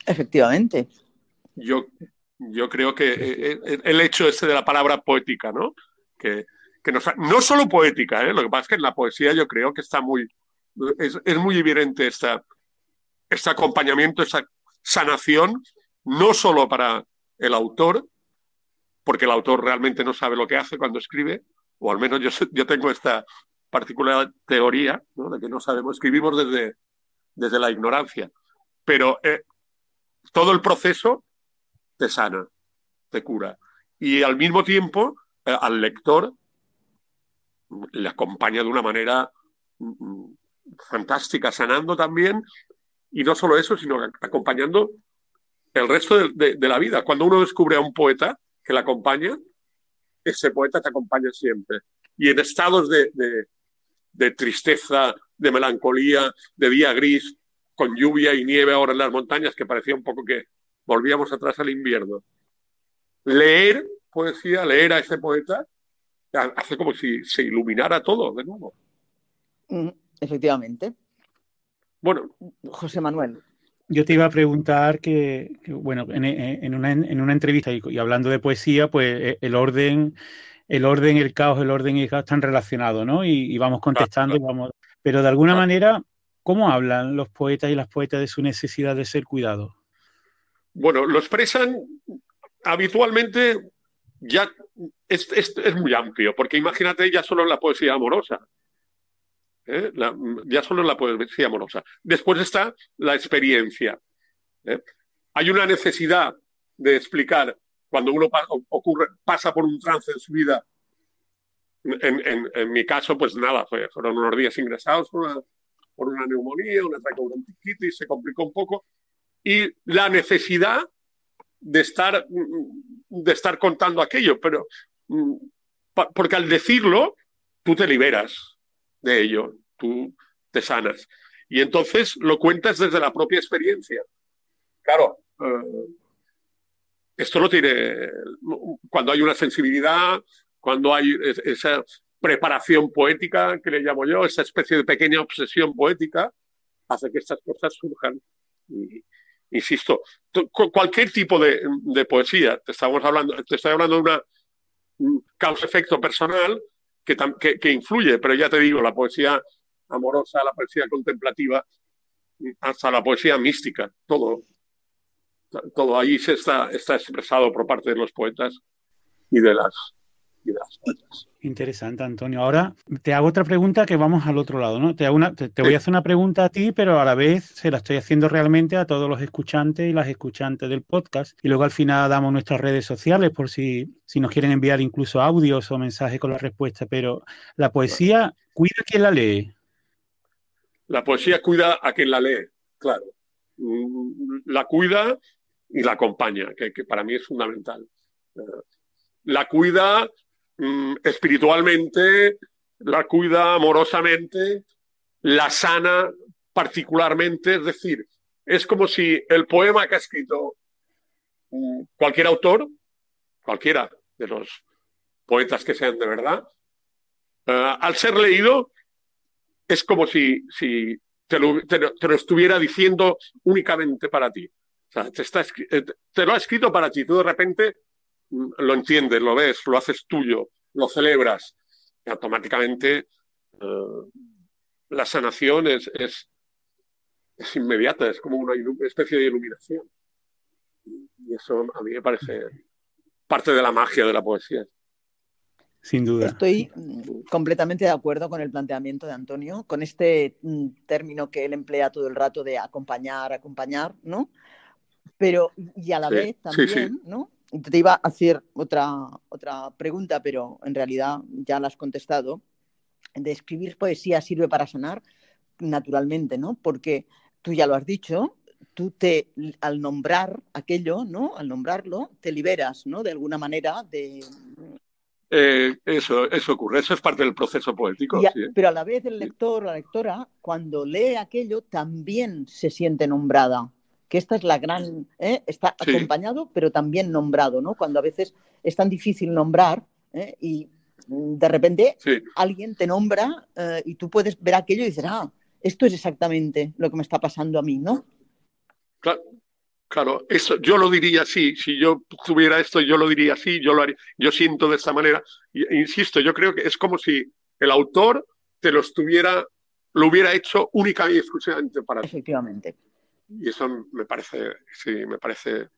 Efectivamente. Yo, yo creo que eh, eh, el hecho ese de la palabra poética, ¿no? Que, que no solo poética, ¿eh? lo que pasa es que en la poesía yo creo que está muy, es, muy evidente esta, este acompañamiento, esa sanación, no solo para el autor, porque el autor realmente no sabe lo que hace cuando escribe, o al menos yo, yo tengo esta particular teoría, de que no sabemos, escribimos desde, desde la ignorancia. Pero eh, todo el proceso te sana, te cura. Y al mismo tiempo, eh, al lector le acompaña de una manera mm, mm, fantástica, sanando también. Y no solo eso, sino acompañando el resto de, la vida. Cuando uno descubre a un poeta que le acompaña, ese poeta te acompaña siempre. Y en estados de tristeza, de melancolía, de día gris, con lluvia y nieve ahora en las montañas, que parecía un poco que volvíamos atrás al invierno. Leer poesía, leer a ese poeta, hace como si se iluminara todo de nuevo. Mm, efectivamente. Bueno, José Manuel. Yo te iba a preguntar que, bueno, en, una, entrevista y, hablando de poesía, pues eh, el orden, el orden, el caos, el orden y el caos están relacionados, ¿no? Y, vamos contestando, y vamos, pero de alguna manera, ¿cómo hablan los poetas y las poetas de su necesidad de ser cuidados? Bueno, lo expresan habitualmente, ya es, muy amplio, porque imagínate ya solo en la poesía amorosa. ¿eh? ya solo en la poesía amorosa. Después está la experiencia. ¿eh? Hay una necesidad de explicar cuando uno ocurre, pasa por un trance en su vida en, mi caso, pues nada, fueron unos días ingresados por una, por una neumonía, una traqueobronquitis, se complicó un poco. Y la necesidad de estar, de estar contando aquello, pero mm, porque al decirlo, tú te liberas de ello, tú te sanas. Y entonces lo cuentas desde la propia experiencia. Claro, eh, esto no tiene, cuando hay una sensibilidad, cuando hay esa preparación poética que le llamo yo, esa especie de pequeña obsesión poética, hace que estas cosas surjan. insisto, cualquier tipo de, poesía, te estamos hablando, te estoy hablando de una causa-efecto personal que, que, influye, pero ya te digo, la poesía amorosa, la poesía contemplativa, hasta la poesía mística, todo, todo ahí se está, está expresado por parte de los poetas y de las y de las poetas. Interesante, Antonio. Ahora te hago otra pregunta que vamos al otro lado, ¿no? Te, hago una, te, voy a hacer una pregunta a ti, pero a la vez se la estoy haciendo realmente a todos los escuchantes y las escuchantes del podcast. Y luego al final damos nuestras redes sociales por si, si nos quieren enviar incluso audios o mensajes con la respuesta. Pero la poesía, cuida a quien la lee. La poesía cuida a quien la lee, claro. Mm, la cuida y la acompaña, que, que para mí es fundamental. Eh, la cuida Mm, espiritualmente, la cuida amorosamente, la sana particularmente, es decir, es como si el poema que ha escrito mm, cualquier autor, cualquiera de los poetas que sean de verdad, eh, al ser leído, es como si, si te, lo, estuviera diciendo únicamente para ti. O sea, te, está, eh, te lo ha escrito para ti. Tú de repente lo entiendes, lo ves, lo haces tuyo, lo celebras, y automáticamente eh, la sanación es, es, inmediata, es como una especie de iluminación. Y eso a mí me parece parte de la magia de la poesía. Sin duda. Estoy mm, completamente de acuerdo con el planteamiento de Antonio, con este mm, término que él emplea todo el rato de acompañar, acompañar, ¿no? Pero, y a la vez también, ¿no? te iba a hacer otra, otra pregunta, pero en realidad ya la has contestado. De escribir poesía sirve para sanar, naturalmente, ¿no? Porque tú ya lo has dicho, tú te, al nombrar aquello, ¿no? Al nombrarlo, te liberas, ¿no? De alguna manera de... Eh, eso, eso ocurre, eso es parte del proceso poético. Pero a la vez el lector o la lectora, cuando lee aquello, también se siente nombrada que esta es la gran, ¿eh? está acompañado, pero también nombrado, ¿no? Cuando a veces es tan difícil nombrar ¿eh? y de repente alguien te nombra eh, y tú puedes ver aquello y dices, ah, esto es exactamente lo que me está pasando a mí, ¿no? Claro, claro, eso yo lo diría así, si yo tuviera esto, yo lo diría así, yo lo haría, yo siento de esta manera. insisto, yo creo que es como si el autor te lo estuviera, lo hubiera hecho única y exclusivamente para ti. Efectivamente. Y eso me parece, sí, me parece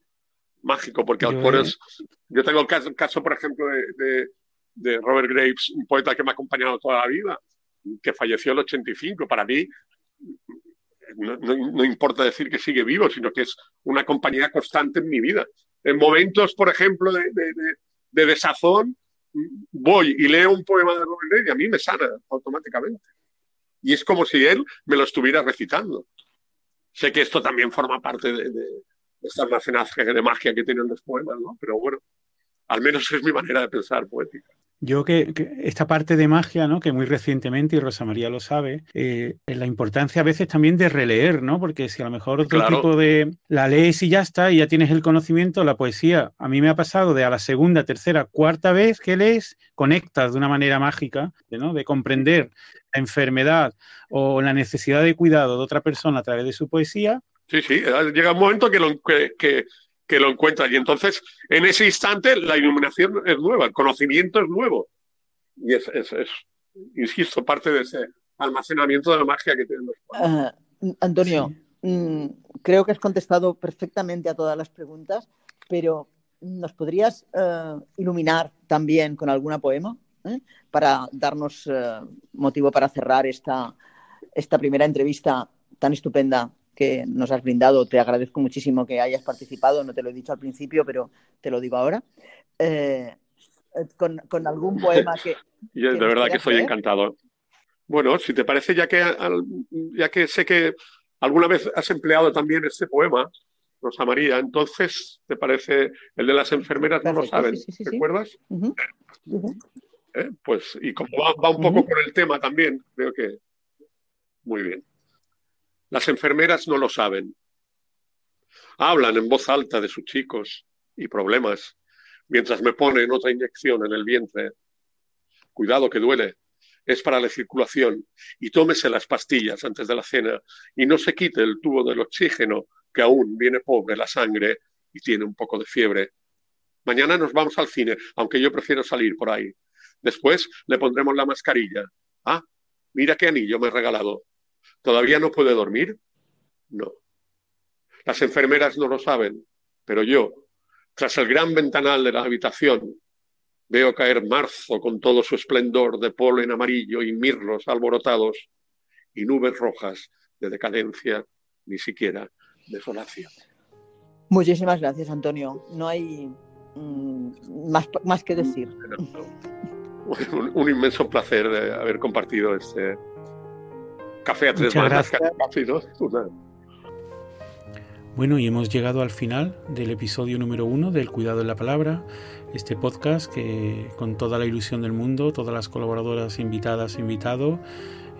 mágico, porque autores, yo tengo el caso, caso por ejemplo, de, de, Robert Graves, un poeta que me ha acompañado toda la vida, que falleció en el 85. Para mí, no, no, importa decir que sigue vivo, sino que es una compañía constante en mi vida. En momentos, por ejemplo, de, de desazón, voy y leo un poema de Robert Graves y a mí me sana automáticamente. Y es como si él me lo estuviera recitando. Sé que esto también forma parte de, de, esta almacenaje de magia que tienen los poemas, ¿no? Pero bueno, al menos es mi manera de pensar poética. Yo que, esta parte de magia, ¿no? que muy recientemente, y Rosa María lo sabe, eh, la importancia a veces también de releer, ¿no? Porque si a lo mejor otro tipo de la lees y ya está, y ya tienes el conocimiento, la poesía, a mí me ha pasado de a la segunda, tercera, cuarta vez que lees, conectas de una manera mágica, ¿no? De comprender la enfermedad o la necesidad de cuidado de otra persona a través de su poesía. Sí, sí, llega un momento que, lo, que que lo encuentras. Y entonces, en ese instante, la iluminación es nueva, el conocimiento es nuevo. Y es, es, insisto, parte de ese almacenamiento de la magia que tienen los uh, Antonio, mm, creo que has contestado perfectamente a todas las preguntas, pero ¿nos podrías uh, iluminar también con alguna poema ¿eh? para darnos uh, motivo para cerrar esta, esta primera entrevista tan estupenda que nos has brindado. Te agradezco muchísimo que hayas participado, no te lo he dicho al principio, pero te lo digo ahora. Eh, con, algún poema que... Yo de verdad que estoy encantado. Bueno, si te parece, ya que, ya que sé que alguna vez has empleado también este poema, Rosa María, entonces, ¿te parece el de las enfermeras? No lo saben, ¿te acuerdas? ¿Eh? Pues, y como va, un poco con el tema también, creo que muy bien. Las enfermeras no lo saben. Hablan en voz alta de sus chicos y problemas, mientras me ponen otra inyección en el vientre. Cuidado que duele. Es para la circulación. Y tómese las pastillas antes de la cena y no se quite el tubo del oxígeno, que aún viene pobre la sangre y tiene un poco de fiebre. Mañana nos vamos al cine, aunque yo prefiero salir por ahí. Después le pondremos la mascarilla. Ah, mira qué anillo me he regalado. ¿Todavía no puede dormir? No. Las enfermeras no lo saben, pero yo, tras el gran ventanal de la habitación, Veo caer marzo con todo su esplendor de polen amarillo y mirlos alborotados y nubes rojas de decadencia, ni siquiera desolación. Muchísimas gracias, Antonio. No hay mm, más, más que decir. Un, un, inmenso placer de haber compartido este café a tres manos. Una... Bueno, y hemos llegado al final del episodio número uno del Cuidado en la Palabra, este podcast que con toda la ilusión del mundo, todas las colaboradoras invitadas, invitado,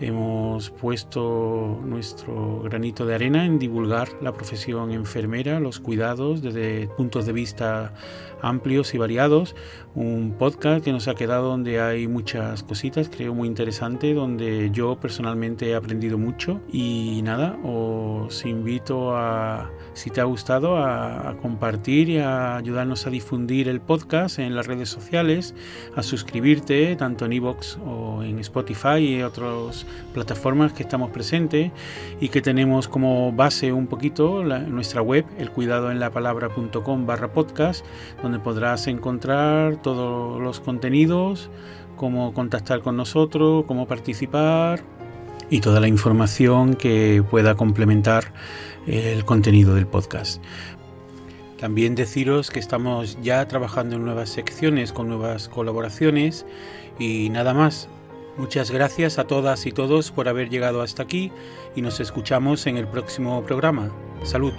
hemos puesto nuestro granito de arena en divulgar la profesión enfermera, los cuidados desde puntos de vista amplios y variados. Un podcast que nos ha quedado donde hay muchas cositas, creo muy interesante, donde yo personalmente he aprendido mucho. Y nada, os invito a, si te ha gustado, a, a compartir y a ayudarnos a difundir el podcast en las redes sociales, a suscribirte tanto en iVoox o en Spotify y otras plataformas que estamos presentes y que tenemos como base un poquito la, nuestra web, elcuidadoenlapalabra.com barra podcast, donde podrás encontrar todos los contenidos, cómo contactar con nosotros, cómo participar y toda la información que pueda complementar el contenido del podcast. También deciros que estamos ya trabajando en nuevas secciones con nuevas colaboraciones y nada más. Muchas gracias a todas y todos por haber llegado hasta aquí y nos escuchamos en el próximo programa. Salud.